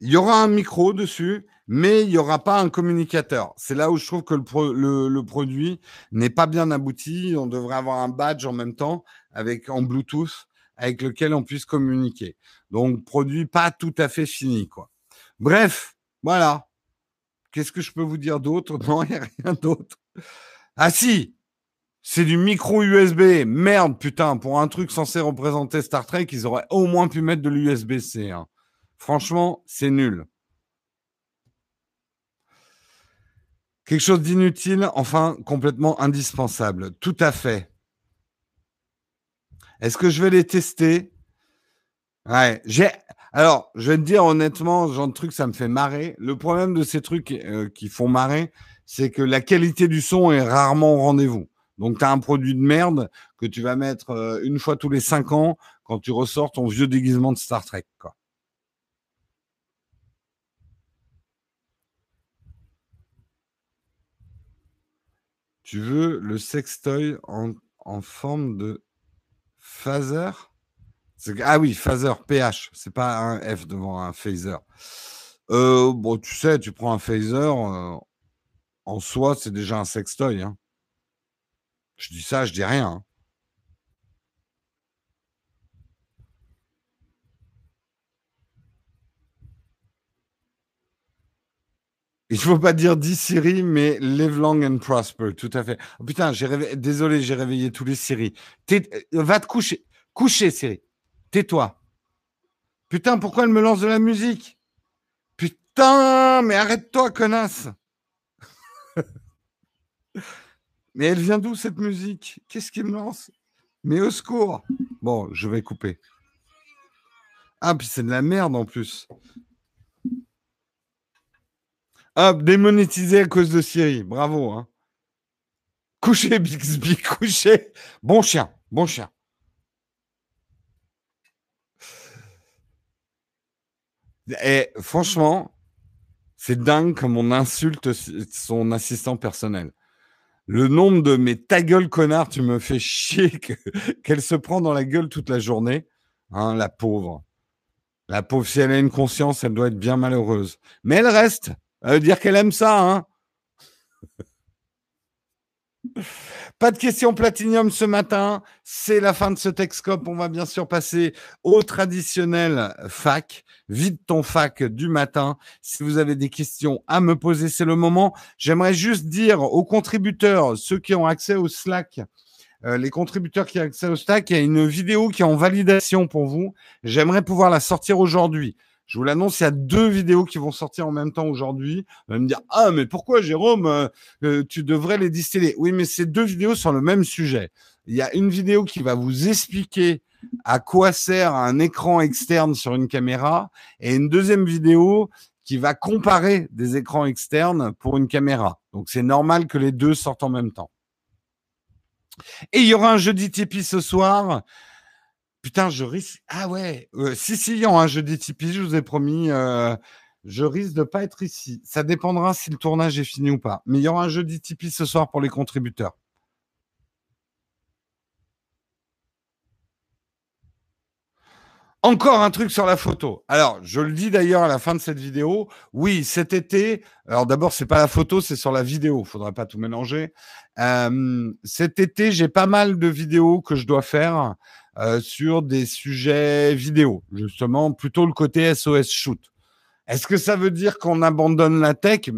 Speaker 1: il y aura un micro dessus, mais il n'y aura pas un communicateur. C'est là où je trouve que le, produit n'est pas bien abouti. On devrait avoir un badge en même temps avec en Bluetooth avec lequel on puisse communiquer. Donc, produit pas tout à fait fini, quoi. Bref, voilà. Qu'est-ce que je peux vous dire d'autre? Non, il n'y a rien d'autre. Ah si, c'est du micro USB. Merde, putain, pour un truc censé représenter Star Trek, ils auraient au moins pu mettre de l'USB-C. Hein. Franchement, c'est nul. Quelque chose d'inutile, enfin complètement indispensable. Tout à fait. Est-ce que je vais les tester? Ouais, j'ai. Alors, je vais te dire honnêtement, ce genre de truc, ça me fait marrer. Le problème de ces trucs euh, qui font marrer, c'est que la qualité du son est rarement au rendez-vous. Donc, tu as un produit de merde que tu vas mettre euh, une fois tous les cinq ans quand tu ressors ton vieux déguisement de Star Trek. Quoi. Tu veux le sextoy en, en forme de phaser? Ah oui, phaser, PH. C'est pas un F devant un phaser. Euh, bon, tu sais, tu prends un phaser, euh, en soi, c'est déjà un sextoy. Hein. Je dis ça, je dis rien. Hein. Il faut pas dire dis Siri, mais live long and prosper. Tout à fait. Oh, putain, j'ai désolé, j'ai réveillé tous les Siri. Euh, va te coucher. Coucher, Siri. Tais-toi. Putain, pourquoi elle me lance de la musique? Putain, mais arrête-toi, connasse. mais elle vient d'où cette musique? Qu'est-ce qui me lance? Mais au secours. Bon, je vais couper. Ah, puis c'est de la merde en plus. Hop, démonétisé à cause de Siri. Bravo. Hein. Couché, Bixby, couché. Bon chien, bon chien. Et franchement, c'est dingue comme on insulte son assistant personnel. Le nombre de mais ta gueule connard, tu me fais chier qu'elle se prend dans la gueule toute la journée. Hein, la pauvre. La pauvre, si elle a une conscience, elle doit être bien malheureuse. Mais elle reste. Veut dire qu'elle aime ça, hein Pas de questions platinium ce matin. C'est la fin de ce Texcope. On va bien sûr passer au traditionnel fac. Vide ton fac du matin. Si vous avez des questions à me poser, c'est le moment. J'aimerais juste dire aux contributeurs, ceux qui ont accès au Slack, euh, les contributeurs qui ont accès au Slack, il y a une vidéo qui est en validation pour vous. J'aimerais pouvoir la sortir aujourd'hui. Je vous l'annonce, il y a deux vidéos qui vont sortir en même temps aujourd'hui. Vous allez me dire, ah, mais pourquoi, Jérôme, euh, euh, tu devrais les distiller? Oui, mais c'est deux vidéos sur le même sujet. Il y a une vidéo qui va vous expliquer à quoi sert un écran externe sur une caméra et une deuxième vidéo qui va comparer des écrans externes pour une caméra. Donc, c'est normal que les deux sortent en même temps. Et il y aura un jeudi Tipeee ce soir. Putain, je risque. Ah ouais, euh, si, si, il y aura un jeudi Tipeee, je vous ai promis. Euh, je risque de pas être ici. Ça dépendra si le tournage est fini ou pas. Mais il y aura un jeudi Tipeee ce soir pour les contributeurs. Encore un truc sur la photo. Alors, je le dis d'ailleurs à la fin de cette vidéo. Oui, cet été. Alors d'abord, c'est pas la photo, c'est sur la vidéo. Faudrait pas tout mélanger. Euh, cet été, j'ai pas mal de vidéos que je dois faire. Euh, sur des sujets vidéo, justement, plutôt le côté SOS shoot. Est-ce que ça veut dire qu'on abandonne la tech?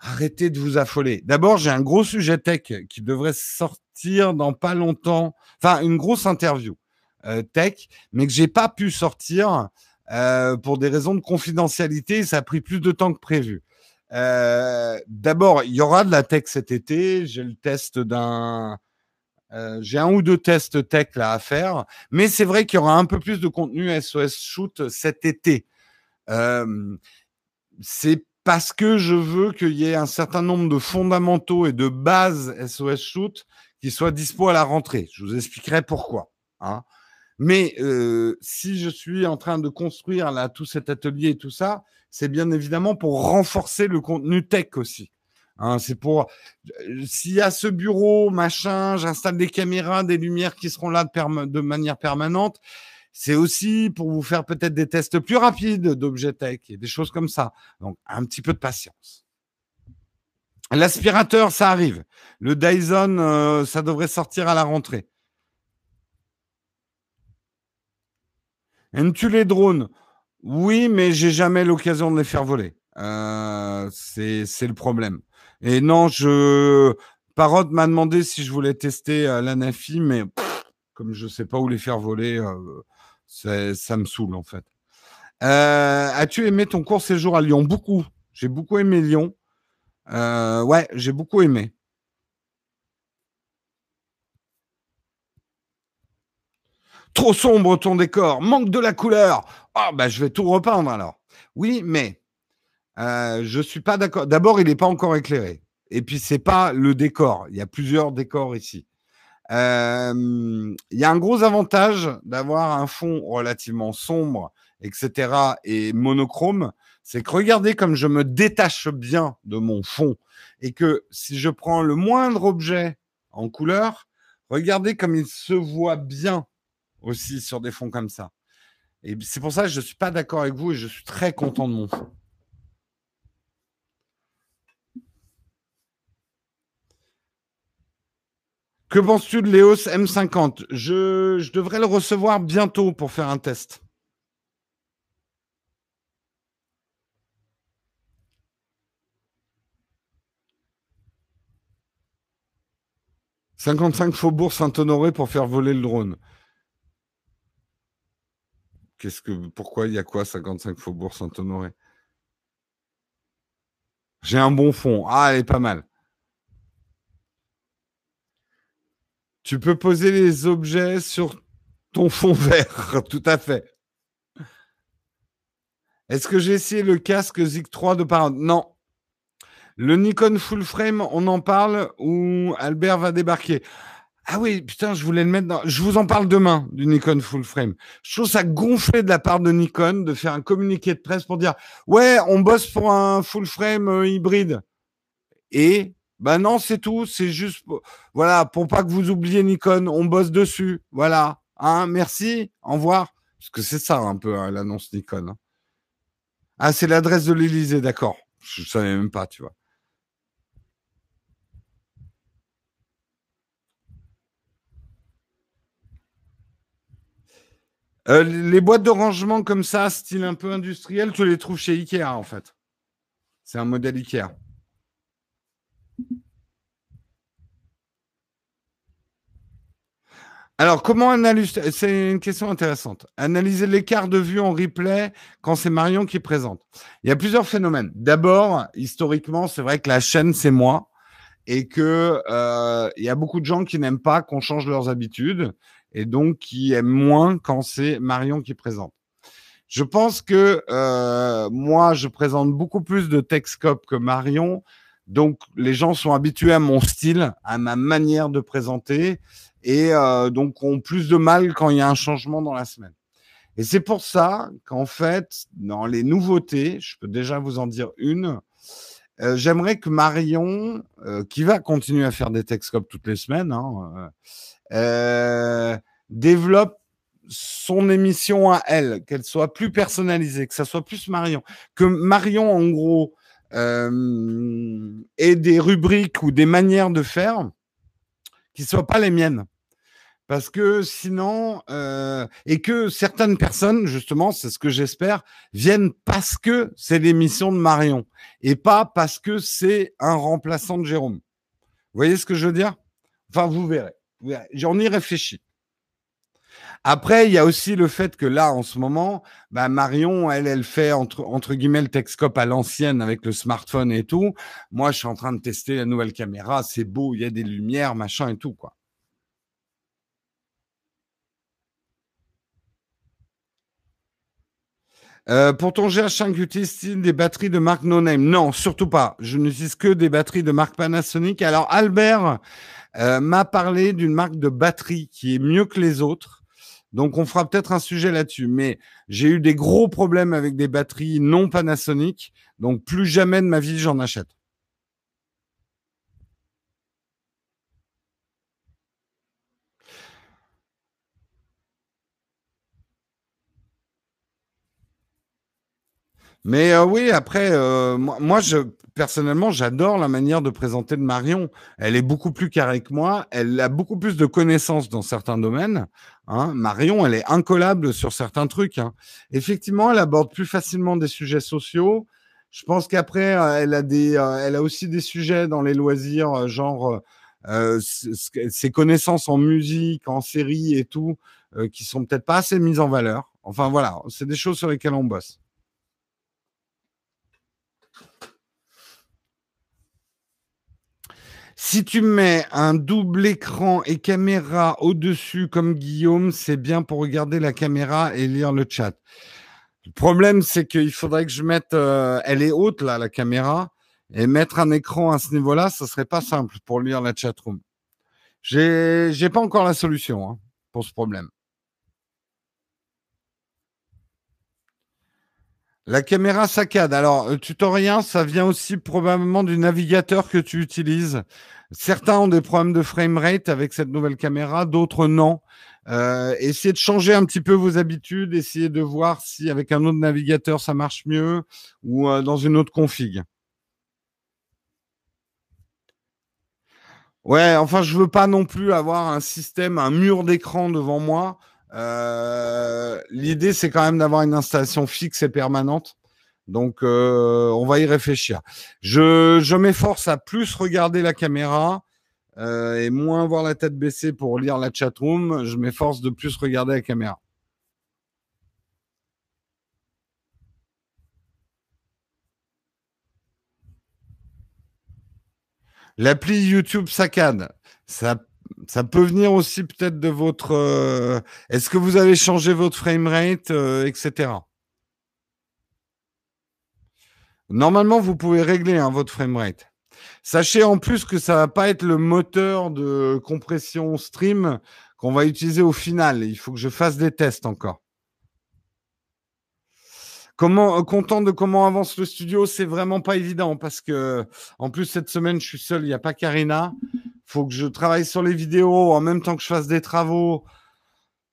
Speaker 1: Arrêtez de vous affoler. D'abord, j'ai un gros sujet tech qui devrait sortir dans pas longtemps, enfin une grosse interview euh, tech, mais que j'ai pas pu sortir euh, pour des raisons de confidentialité. Ça a pris plus de temps que prévu. D'abord, il y aura de la tech cet été. J'ai le test d'un euh, j'ai un ou deux tests tech là à faire, mais c'est vrai qu'il y aura un peu plus de contenu SOS Shoot cet été. Euh, c'est parce que je veux qu'il y ait un certain nombre de fondamentaux et de bases SOS Shoot qui soient dispo à la rentrée. Je vous expliquerai pourquoi. Hein. Mais euh, si je suis en train de construire là tout cet atelier et tout ça, c'est bien évidemment pour renforcer le contenu tech aussi. Hein, c'est pour euh, s'il y a ce bureau, machin, j'installe des caméras, des lumières qui seront là de, manière permanente. C'est aussi pour vous faire peut-être des tests plus rapides d'objet tech et des choses comme ça. Donc, un petit peu de patience. L'aspirateur, ça arrive. Le Dyson, euh, ça devrait sortir à la rentrée. Aimes-tu les drones Oui, mais j'ai jamais l'occasion de les faire voler. Euh, c'est le problème. Et non, je Parrot m'a demandé si je voulais tester euh, l'Anafi, mais comme je sais pas où les faire voler, euh, ça me saoule en fait. Euh, as-tu aimé ton court séjour à Lyon? Beaucoup. J'ai beaucoup aimé Lyon. ouais, j'ai beaucoup aimé. Trop sombre ton décor, manque de la couleur. Ah, bah, je vais tout repeindre alors. Oui, mais euh, je suis pas d'accord. D'abord, il n'est pas encore éclairé. Et puis, c'est pas le décor. Il y a plusieurs décors ici. Euh, il y a un gros avantage d'avoir un fond relativement sombre, etc., et monochrome. C'est que regardez comme je me détache bien de mon fond et que si je prends le moindre objet en couleur, regardez comme il se voit bien aussi sur des fonds comme ça. Et c'est pour ça que je ne suis pas d'accord avec vous et je suis très content de mon fond. Que penses-tu de l'EOS M50 je, je devrais le recevoir bientôt pour faire un test. 55 Faubourg Saint-Honoré pour faire voler le drone. Qu'est-ce que, pourquoi il y a quoi 55 Faubourg Saint-Honoré? J'ai un bon fond. Ah, elle est pas mal. Tu peux poser les objets sur ton fond vert, tout à fait. Est-ce que j'ai essayé le casque Zig 3 de parade Non. Le Nikon Full Frame, on en parle ou Albert va débarquer? Ah oui, putain, je voulais le mettre dans. Je vous en parle demain du Nikon Full Frame. Je trouve ça gonflé de la part de Nikon de faire un communiqué de presse pour dire ouais, on bosse pour un full frame euh, hybride. Et ben non, c'est tout. C'est juste voilà pour pas que vous oubliez Nikon, on bosse dessus. Voilà. Hein, merci. Au revoir. Parce que c'est ça un peu hein, l'annonce Nikon. Hein. Ah, c'est l'adresse de l'Elysée, d'accord. Je savais même pas, tu vois. Euh, les boîtes de rangement comme ça, style un peu industriel, tu les trouves chez Ikea en fait. C'est un modèle Ikea. Alors, comment analyser C'est une question intéressante. Analyser l'écart de vue en replay quand c'est Marion qui présente. Il y a plusieurs phénomènes. D'abord, historiquement, c'est vrai que la chaîne, c'est moi et que euh, il y a beaucoup de gens qui n'aiment pas qu'on change leurs habitudes et donc qui aime moins quand c'est Marion qui présente. Je pense que euh, moi, je présente beaucoup plus de Texcope que Marion, donc les gens sont habitués à mon style, à ma manière de présenter, et euh, donc ont plus de mal quand il y a un changement dans la semaine. Et c'est pour ça qu'en fait, dans les nouveautés, je peux déjà vous en dire une. Euh, j'aimerais que Marion, euh, qui va continuer à faire des Texcopes toutes les semaines, hein, développe son émission à elle, qu'elle soit plus personnalisée, que ça soit plus Marion, que Marion en gros ait des rubriques ou des manières de faire qui soient pas les miennes. Parce que sinon, euh, et que certaines personnes, justement, c'est ce que j'espère, viennent parce que c'est l'émission de Marion et pas parce que c'est un remplaçant de Jérôme. Vous voyez ce que je veux dire? Enfin, vous verrez. J'en y réfléchis. Après, il y a aussi le fait que là, en ce moment, bah, Marion, elle, elle fait entre, entre guillemets le Texcope à l'ancienne avec le smartphone et tout. Moi, je suis en train de tester la nouvelle caméra. C'est beau, il y a des lumières, machin et tout, quoi. Euh, pour ton GH5, utilise des batteries de marque no name Non, surtout pas. Je n'utilise que des batteries de marque Panasonic. Alors, Albert, euh, m'a parlé d'une marque de batterie qui est mieux que les autres. Donc, on fera peut-être un sujet là-dessus. Mais j'ai eu des gros problèmes avec des batteries non Panasonic. Donc, plus jamais de ma vie, j'en achète. Mais euh, oui, après, euh, moi, je, personnellement, j'adore la manière de présenter de Marion. Elle est beaucoup plus carrée que moi. Elle a beaucoup plus de connaissances dans certains domaines. Hein. Marion, elle est incollable sur certains trucs. Hein. Effectivement, elle aborde plus facilement des sujets sociaux. Je pense qu'après, euh, elle a des, elle a aussi des sujets dans les loisirs, genre ses connaissances en musique, en série et tout, qui sont peut-être pas assez mises en valeur. Enfin voilà, c'est des choses sur lesquelles on bosse. Si tu mets un double écran et caméra au-dessus comme Guillaume, c'est bien pour regarder la caméra et lire le chat. Le problème, c'est qu'il faudrait que je mette, euh, elle est haute là, la caméra, et mettre un écran à ce niveau-là, ce serait pas simple pour lire la chatroom. J'ai, j'ai pas encore la solution hein, pour ce problème. La caméra saccade. Alors, euh, tutorien, ça vient aussi probablement du navigateur que tu utilises. Certains ont des problèmes de framerate avec cette nouvelle caméra, d'autres non. Euh, essayez de changer un petit peu vos habitudes, essayez de voir si avec un autre navigateur ça marche mieux ou euh, dans une autre config. Ouais, enfin, je veux pas non plus avoir un système, un mur d'écran devant moi euh, l'idée, c'est quand même d'avoir une installation fixe et permanente. Donc, euh, on va y réfléchir. Je, m'efforce à plus regarder la caméra euh, et moins voir la tête baissée pour lire la chatroom. Je m'efforce de plus regarder la caméra. L'appli YouTube saccade. Ça ça peut venir aussi peut-être de votre. Euh, est-ce que vous avez changé votre framerate, euh, etc. Normalement, vous pouvez régler hein, votre framerate. Sachez en plus que ça va pas être le moteur de compression stream qu'on va utiliser au final. Il faut que je fasse des tests encore. Comment, euh, content de comment avance le studio, c'est vraiment pas évident parce que, en plus, cette semaine, je suis seul, il n'y a pas Karina. Faut que je travaille sur les vidéos en même temps que je fasse des travaux.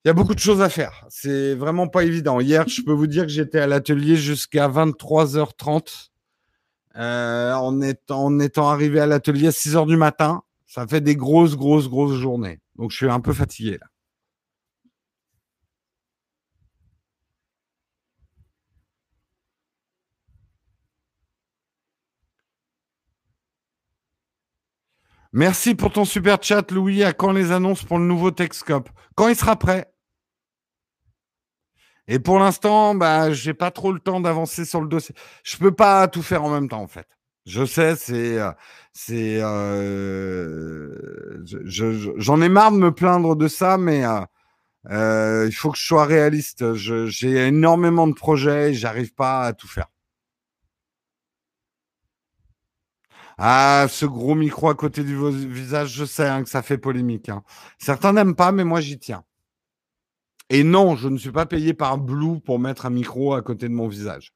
Speaker 1: Il y a beaucoup de choses à faire. C'est vraiment pas évident. Hier, je peux vous dire que j'étais à l'atelier jusqu'à 23h30. Euh, en, étant, arrivé à l'atelier à 6 h du matin. Ça fait des grosses, grosses, grosses journées. Donc, je suis un peu fatigué là. Merci pour ton super chat, Louis. À quand les annonces pour le nouveau Texcope Quand il sera prêt? Et pour l'instant, bah, j'ai pas trop le temps d'avancer sur le dossier. Je peux pas tout faire en même temps, en fait. Je sais, c'est, euh, c'est, euh, j'en ai marre de me plaindre de ça, mais euh, euh, il faut que je sois réaliste. J'ai énormément de projets, j'arrive pas à tout faire. Ah, ce gros micro à côté du visage, je sais hein, que ça fait polémique. Hein. Certains n'aiment pas, mais moi j'y tiens. Et non, je ne suis pas payé par Blue pour mettre un micro à côté de mon visage.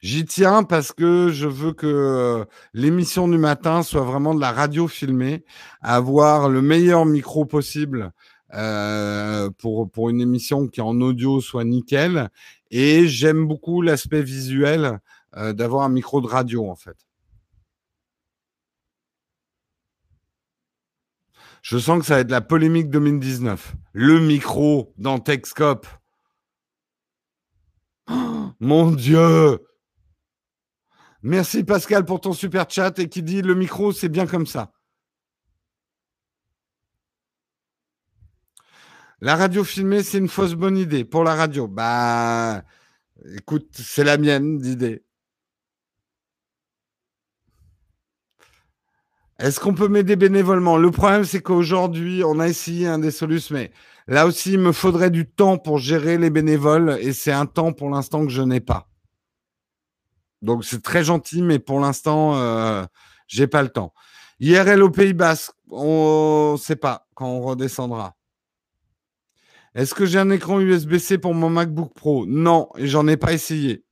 Speaker 1: J'y tiens parce que je veux que euh, l'émission du matin soit vraiment de la radio filmée, avoir le meilleur micro possible euh, pour, pour une émission qui en audio soit nickel. Et j'aime beaucoup l'aspect visuel euh, d'avoir un micro de radio, en fait. Je sens que ça va être la polémique 2019. Le micro dans Texcope. mon Dieu Merci Pascal pour ton super chat et qui dit le micro, c'est bien comme ça. La radio filmée, c'est une fausse bonne idée pour la radio. Bah, écoute, c'est la mienne d'idée. Est-ce qu'on peut m'aider bénévolement? Le problème, c'est qu'aujourd'hui, on a essayé un des solutions, mais là aussi, il me faudrait du temps pour gérer les bénévoles et c'est un temps pour l'instant que je n'ai pas. Donc c'est très gentil, mais pour l'instant, euh, j'ai pas le temps. IRL au Pays Basque, on ne sait pas quand on redescendra. Est-ce que j'ai un écran USB-C pour mon MacBook Pro? Non, et j'en ai pas essayé.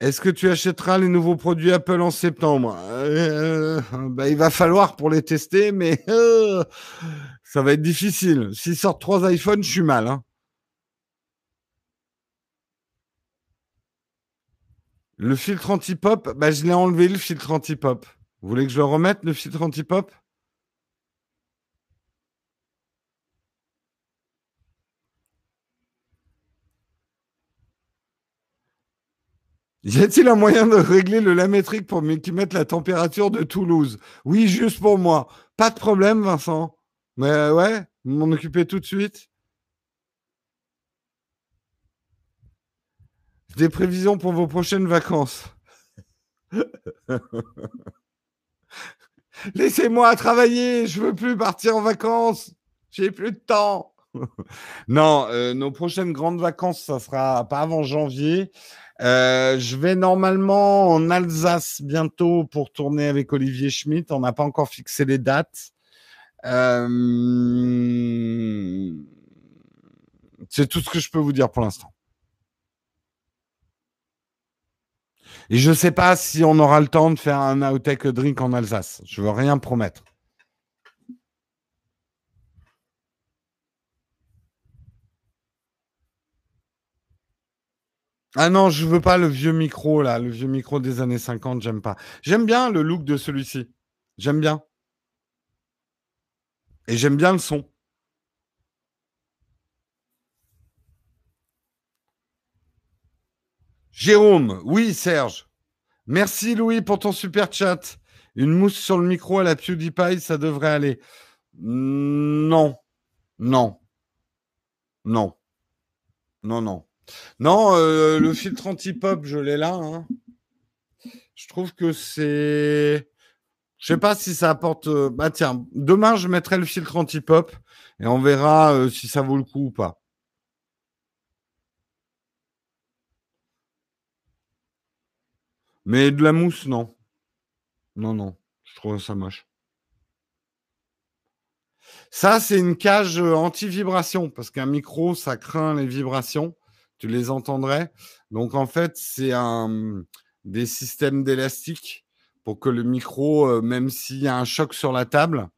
Speaker 1: Est-ce que tu achèteras les nouveaux produits Apple en septembre? Euh, bah, il va falloir pour les tester, mais euh, ça va être difficile. S'ils sortent trois iPhones, je suis mal. Hein. Le filtre anti-pop, bah, je l'ai enlevé, le filtre anti-pop. Vous voulez que je le remette, le filtre anti-pop? Y a-t-il un moyen de régler le lamétrique pour qu'il mette la température de Toulouse? Oui, juste pour moi. Pas de problème, Vincent. Mais euh, ouais, m'en occuper tout de suite. Des prévisions pour vos prochaines vacances. Laissez-moi travailler, je veux plus partir en vacances. J'ai plus de temps. non, euh, nos prochaines grandes vacances, ça sera pas avant janvier. Euh, je vais normalement en Alsace bientôt pour tourner avec Olivier Schmitt. On n'a pas encore fixé les dates. Euh, c'est tout ce que je peux vous dire pour l'instant. Et je ne sais pas si on aura le temps de faire un Outtake Drink en Alsace. Je veux rien promettre. Ah non, je veux pas le vieux micro là, le vieux micro des années 50, j'aime pas. J'aime bien le look de celui-ci. J'aime bien. Et j'aime bien le son. Jérôme, oui Serge. Merci Louis pour ton super chat. Une mousse sur le micro à la PewDiePie, ça devrait aller. Non, non, non, non, non. Non, euh, le filtre anti-pop, je l'ai là. Hein. Je trouve que c'est. Je sais pas si ça apporte. Euh, bah tiens, demain je mettrai le filtre anti-pop et on verra euh, si ça vaut le coup ou pas. Mais de la mousse, non. Non, non. Je trouve ça moche. Ça, c'est une cage anti-vibration parce qu'un micro, ça craint les vibrations tu les entendrais. Donc en fait, c'est un des systèmes d'élastique pour que le micro, euh, même s'il y a un choc sur la table,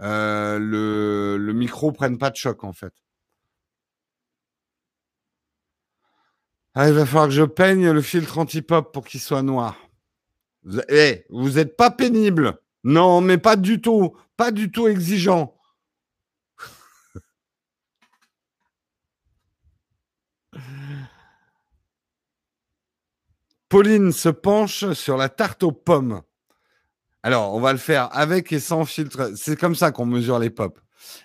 Speaker 1: euh, le, le micro prenne pas de choc en fait. Ah, il va falloir que je peigne le filtre anti-pop pour qu'il soit noir. Eh, vous n'êtes pas pénible. Non, mais pas du tout. Pas du tout exigeant. Pauline se penche sur la tarte aux pommes. Alors, on va le faire avec et sans filtre. C'est comme ça qu'on mesure les pop.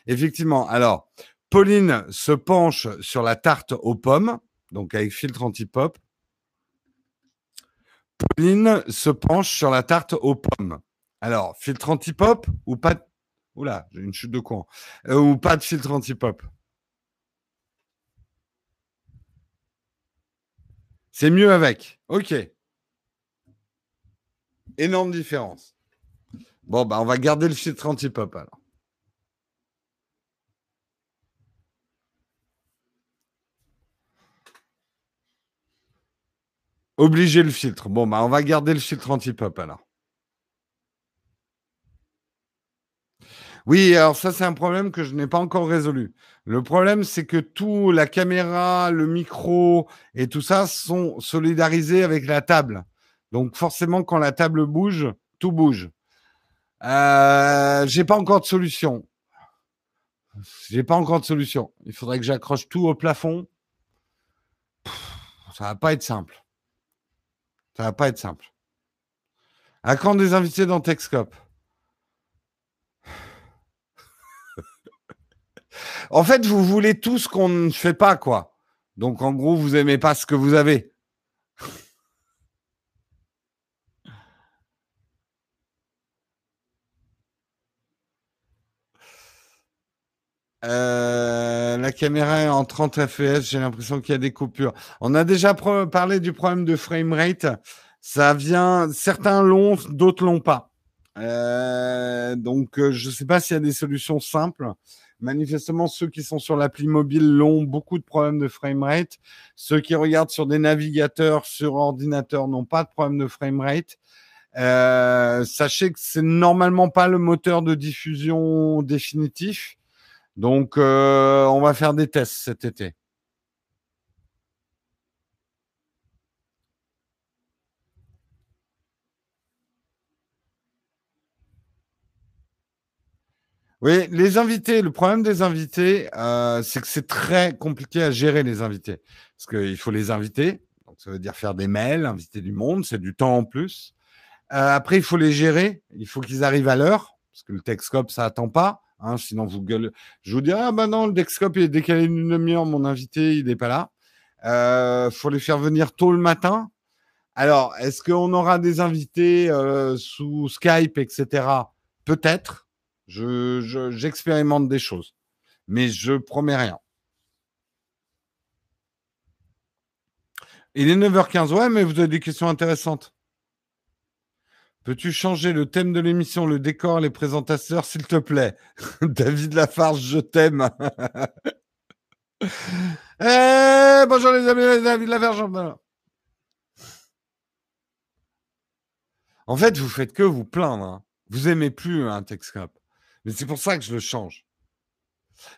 Speaker 1: Effectivement. Alors, Pauline se penche sur la tarte aux pommes, donc avec filtre anti-pop. Pauline se penche sur la tarte aux pommes. Alors, filtre anti-pop ou pas de... Oula, une chute de. Euh, ou pas de filtre anti-pop? C'est mieux avec. OK. Énorme différence. Bon, bah, on va garder le filtre anti-pop alors. Obligé le filtre. Bon, bah, on va garder le filtre anti-pop alors. Oui, alors ça, c'est un problème que je n'ai pas encore résolu. Le problème, c'est que tout, la caméra, le micro et tout ça sont solidarisés avec la table. Donc forcément, quand la table bouge, tout bouge. Euh, j'ai pas encore de solution. J'ai pas encore de solution. Il faudrait que j'accroche tout au plafond. Ça va pas être simple. Ça va pas être simple. À quand des invités dans Texcope En fait, vous voulez tout ce qu'on ne fait pas, quoi. Donc, en gros, vous aimez pas ce que vous avez. Euh, la caméra est en 30 fps, j'ai l'impression qu'il y a des coupures. On a déjà parlé du problème de framerate. Ça vient, certains l'ont, d'autres l'ont pas. Euh, donc, euh, je ne sais pas s'il y a des solutions simples. Manifestement, ceux qui sont sur l'appli mobile l'ont beaucoup de problèmes de framerate. Ceux qui regardent sur des navigateurs sur ordinateur n'ont pas de problème de framerate. Euh, sachez que c'est normalement pas le moteur de diffusion définitif. Donc, euh, on va faire des tests cet été. Oui, les invités, le problème des invités, euh, c'est que c'est très compliqué à gérer les invités. Parce qu'il faut les inviter, donc ça veut dire faire des mails, inviter du monde, c'est du temps en plus. Euh, après, il faut les gérer, il faut qu'ils arrivent à l'heure, parce que le Texcope, ça attend pas. Hein, sinon, vous gueulez. Je vous dirais, ah bah non, le Texcope, il est décalé d'une demi-heure, mon invité, il n'est pas là. Euh, faut les faire venir tôt le matin. Alors, est-ce qu'on aura des invités euh, sous Skype, etc. Peut-être. Je, j'expérimente des choses, mais je promets rien. Il est 9h15, ouais, mais vous avez des questions intéressantes. Peux-tu changer le thème de l'émission, le décor, les présentateurs, s'il te plaît? David Lafarge, je t'aime. eh, bonjour les amis, David Lafarge. En fait, vous faites que vous plaindre. Hein. Vous aimez plus un Texcop. Mais c'est pour ça que je le change.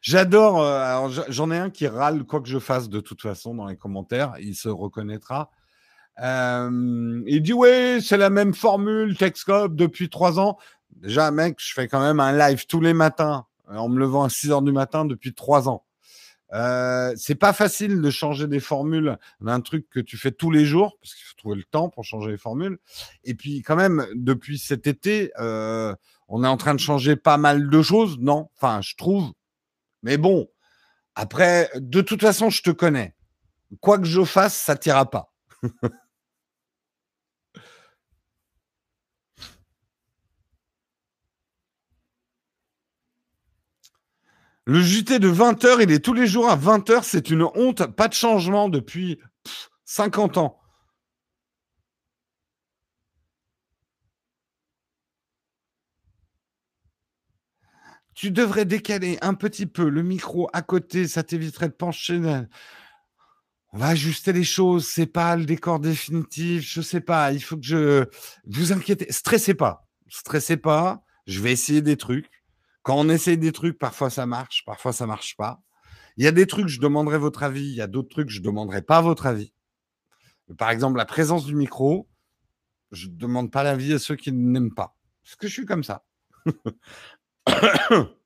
Speaker 1: J'adore. Euh, j'en ai un qui râle quoi que je fasse de toute façon dans les commentaires. Il se reconnaîtra. Euh, il dit oui, c'est la même formule Texcope depuis trois ans. Déjà, mec, je fais quand même un live tous les matins euh, en me levant à 6 heures du matin depuis trois ans. Euh, c'est pas facile de changer des formules d'un truc que tu fais tous les jours parce qu'il faut trouver le temps pour changer les formules. Et puis quand même, depuis cet été, on est en train de changer pas mal de choses, non? Enfin, je trouve. Mais bon, après, de toute façon, je te connais. Quoi que je fasse, ça t'ira pas. Le JT de 20h, il est tous les jours à 20h. C'est une honte. Pas de changement depuis 50 ans. Tu devrais décaler un petit peu le micro à côté, ça t'éviterait de pencher. On va ajuster les choses, c'est pas le décor définitif, je sais pas, il faut que je vous inquiétez, stressez pas. Stressez pas, je vais essayer des trucs. Quand on essaye des trucs, parfois ça marche, parfois ça marche pas. Il y a des trucs, je demanderai votre avis. Il y a d'autres trucs, je ne demanderai pas votre avis. Par exemple, la présence du micro, je ne demande pas l'avis à ceux qui n'aiment pas. Parce que je suis comme ça.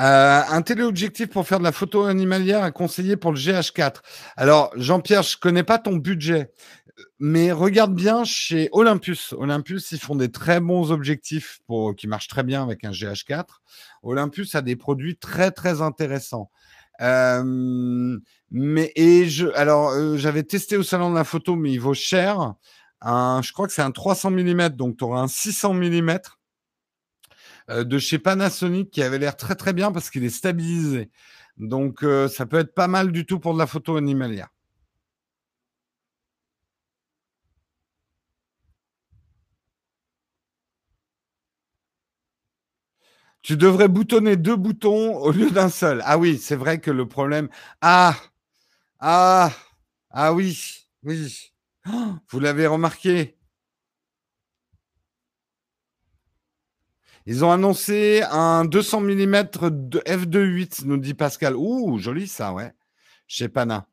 Speaker 1: Euh, un téléobjectif pour faire de la photo animalière à conseiller pour le GH4. Alors, Jean-Pierre, je connais pas ton budget, mais regarde bien chez Olympus. Olympus, ils font des très bons objectifs qui marchent très bien avec un GH4. Olympus a des produits très, très intéressants. Mais et je, alors j'avais testé au salon de la photo, mais il vaut cher. Un, je crois que c'est un 300 mm, donc tu auras un 600 mm de chez Panasonic qui avait l'air très très bien parce qu'il est stabilisé. Donc ça peut être pas mal du tout pour de la photo animalière. Tu devrais boutonner deux boutons au lieu d'un seul. Ah oui, c'est vrai que le problème. Ah Ah Ah oui Oui Vous l'avez remarqué Ils ont annoncé un 200 mm de f2.8, nous dit Pascal. Ouh, joli ça, ouais. Chez Pana.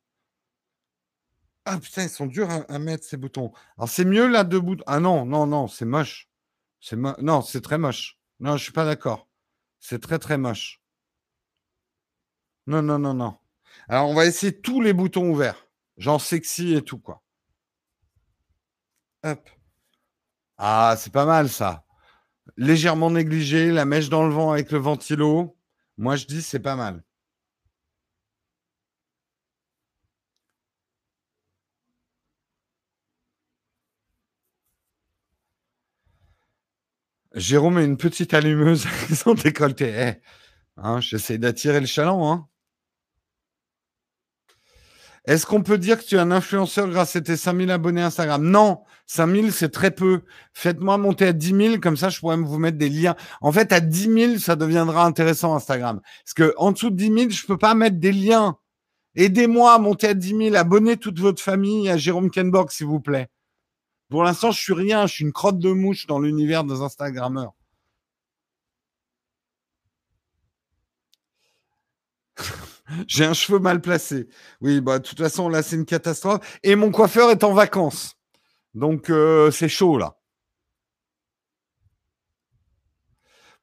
Speaker 1: Ah putain, ils sont durs à, mettre ces boutons. Alors c'est mieux là deux boutons. Ah non, non, non, c'est moche. C'est Non, c'est très moche. Non, je suis pas d'accord. C'est très très moche. Non, non, non, non. Alors on va essayer tous les boutons ouverts. Genre sexy et tout, quoi. Hop. Ah, c'est pas mal ça légèrement négligé, la mèche dans le vent avec le ventilo. Moi, je dis c'est pas mal. Jérôme a une petite allumeuse son décolleté. Eh, hein, J'essaie d'attirer le chaland. Hein. Est-ce qu'on peut dire que tu es un influenceur grâce à tes 5000 abonnés Instagram? Non, 5000 c'est très peu. Faites-moi monter à 10 000, comme ça je pourrais vous mettre des liens. En fait, à 10 000, ça deviendra intéressant Instagram. Parce que en dessous de 10 000, je peux pas mettre des liens. Aidez-moi à monter à 10 000. Abonnez toute votre famille à Jérôme Kenborg, s'il vous plaît. Pour l'instant, je suis rien. Je suis une crotte de mouche dans l'univers des Instagrammeurs. J'ai un cheveu mal placé. Oui, bah, de toute façon, là, c'est une catastrophe. Et mon coiffeur est en vacances. Donc, euh, c'est chaud, là.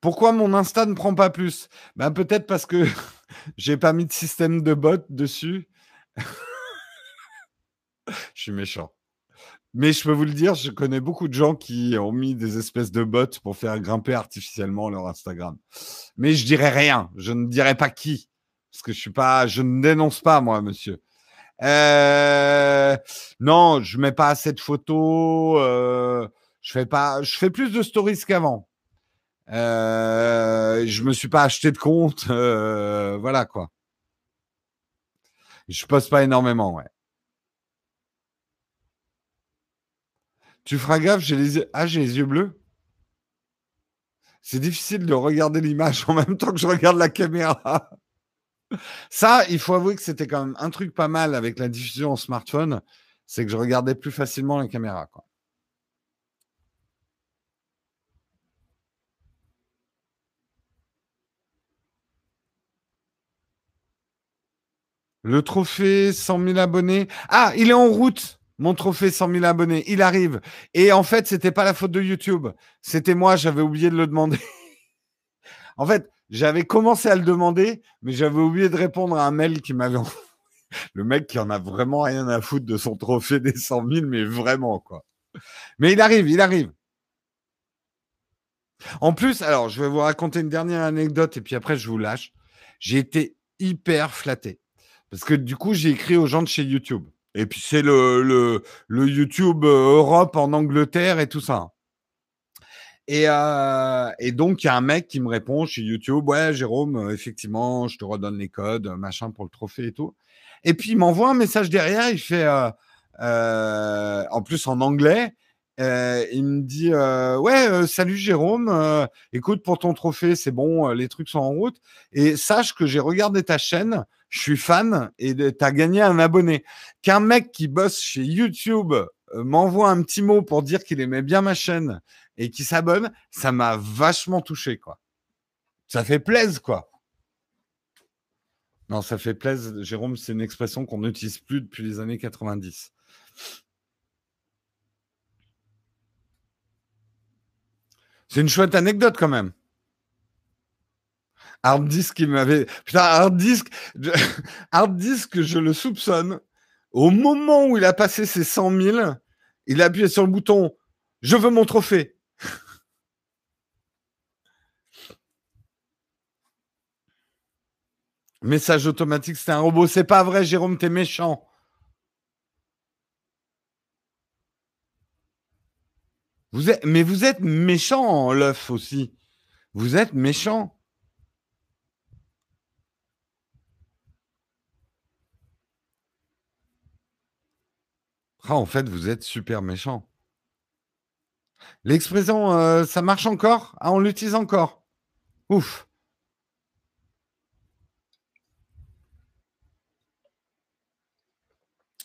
Speaker 1: Pourquoi mon Insta ne prend pas plus? Ben, Peut-être parce que j'ai pas mis de système de bot dessus. je suis méchant. Mais je peux vous le dire, je connais beaucoup de gens qui ont mis des espèces de bots pour faire grimper artificiellement leur Instagram. Mais je dirais rien. Je ne dirais pas qui. Parce que je suis pas, je ne dénonce pas, moi, monsieur. Euh, non, je mets pas assez de photos. Euh, je fais pas, je fais plus de stories qu'avant. Euh, je me suis pas acheté de compte. Euh, voilà quoi. Je poste pas énormément, ouais. Tu feras gaffe, j'ai les yeux... Ah, j'ai les yeux bleus. C'est difficile de regarder l'image en même temps que je regarde la caméra. Ça, il faut avouer que c'était quand même un truc pas mal avec la diffusion en smartphone, c'est que je regardais plus facilement la caméra. Quoi. Le trophée 100 000 abonnés. Ah, il est en route, mon trophée 100 000 abonnés. Il arrive. Et en fait, c'était pas la faute de YouTube. C'était moi, j'avais oublié de le demander. en fait, j'avais commencé à le demander, mais j'avais oublié de répondre à un mail qui m'avait. Le mec qui en a vraiment rien à foutre de son trophée des 100 000, mais vraiment, quoi. Mais il arrive, il arrive. En plus, alors, je vais vous raconter une dernière anecdote et puis après, je vous lâche. J'ai été hyper flatté. Parce que du coup, j'ai écrit aux gens de chez YouTube. Et puis, c'est le, le, le YouTube euh, Europe en Angleterre et tout ça. Et, euh, et donc, il y a un mec qui me répond chez YouTube, ouais, Jérôme, euh, effectivement, je te redonne les codes, machin, pour le trophée et tout. Et puis, il m'envoie un message derrière, il fait, euh, euh en plus en anglais, euh, il me dit, ouais, salut Jérôme, écoute, pour ton trophée, c'est bon, les trucs sont en route. Et sache que j'ai regardé ta chaîne, je suis fan et tu as gagné un abonné. Qu'un mec qui bosse chez YouTube m'envoie un petit mot pour dire qu'il aimait bien ma chaîne et qui s'abonne, ça m'a vachement touché, quoi. Ça fait plaisir, quoi. Non, ça fait plaisir. Jérôme, c'est une expression qu'on n'utilise plus depuis les années 90. C'est une chouette anecdote quand même. Hard Disk m'avait. Putain, je le soupçonne. Au moment où il a passé ses 100 000, il a appuyé sur le bouton Je veux mon trophée. Message automatique, c'est un robot. C'est pas vrai, Jérôme, t'es méchant. Vous êtes, mais vous êtes méchant, l'œuf aussi. Vous êtes méchant. Ah, en fait, vous êtes super méchant. L'expression, euh, ça marche encore? Ah, on l'utilise encore. Ouf.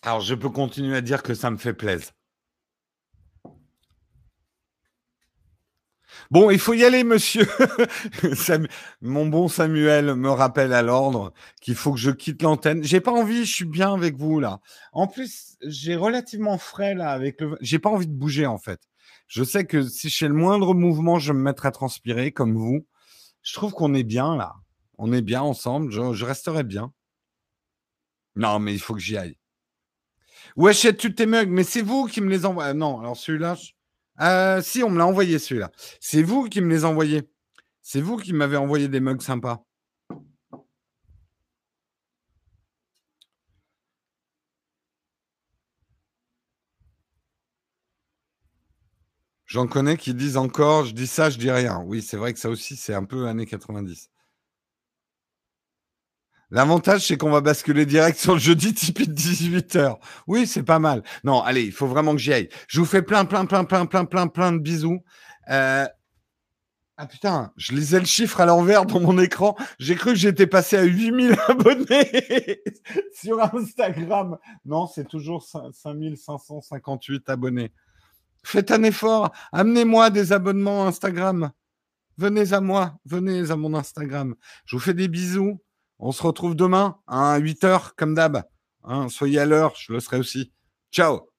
Speaker 1: Alors, je peux continuer à dire que ça me fait plaisir. Bon, il faut y aller, monsieur. Mon bon Samuel me rappelle à l'ordre qu'il faut que je quitte l'antenne. J'ai pas envie, je suis bien avec vous là. En plus, j'ai relativement frais là avec le. J'ai pas envie de bouger en fait. Je sais que si fais le moindre mouvement, je me mettrai à transpirer comme vous. Je trouve qu'on est bien là. On est bien ensemble. Je, je resterai bien. Non, mais il faut que j'y aille. Où achètes-tu tes mugs Mais c'est vous qui me les envoyez. Non, alors celui-là. Euh, si, on me l'a envoyé celui-là. C'est vous qui me les envoyez. C'est vous qui m'avez envoyé des mugs sympas. J'en connais qui disent encore, je dis ça, je dis rien. Oui, c'est vrai que ça aussi, c'est un peu années 90. L'avantage, c'est qu'on va basculer direct sur le jeudi Tipeee de 18h. Oui, c'est pas mal. Non, allez, il faut vraiment que j'y aille. Je vous fais plein, plein, plein, plein, plein, plein, plein de bisous. Euh, ah putain, je lisais le chiffre à l'envers dans mon écran. J'ai cru que j'étais passé à 8000 abonnés sur Instagram. Non, c'est toujours 5558 abonnés. Faites un effort. Amenez-moi des abonnements Instagram. Venez à moi. Venez à mon Instagram. Je vous fais des bisous. On se retrouve demain à 8h comme d'hab. Hein, soyez à l'heure, je le serai aussi. Ciao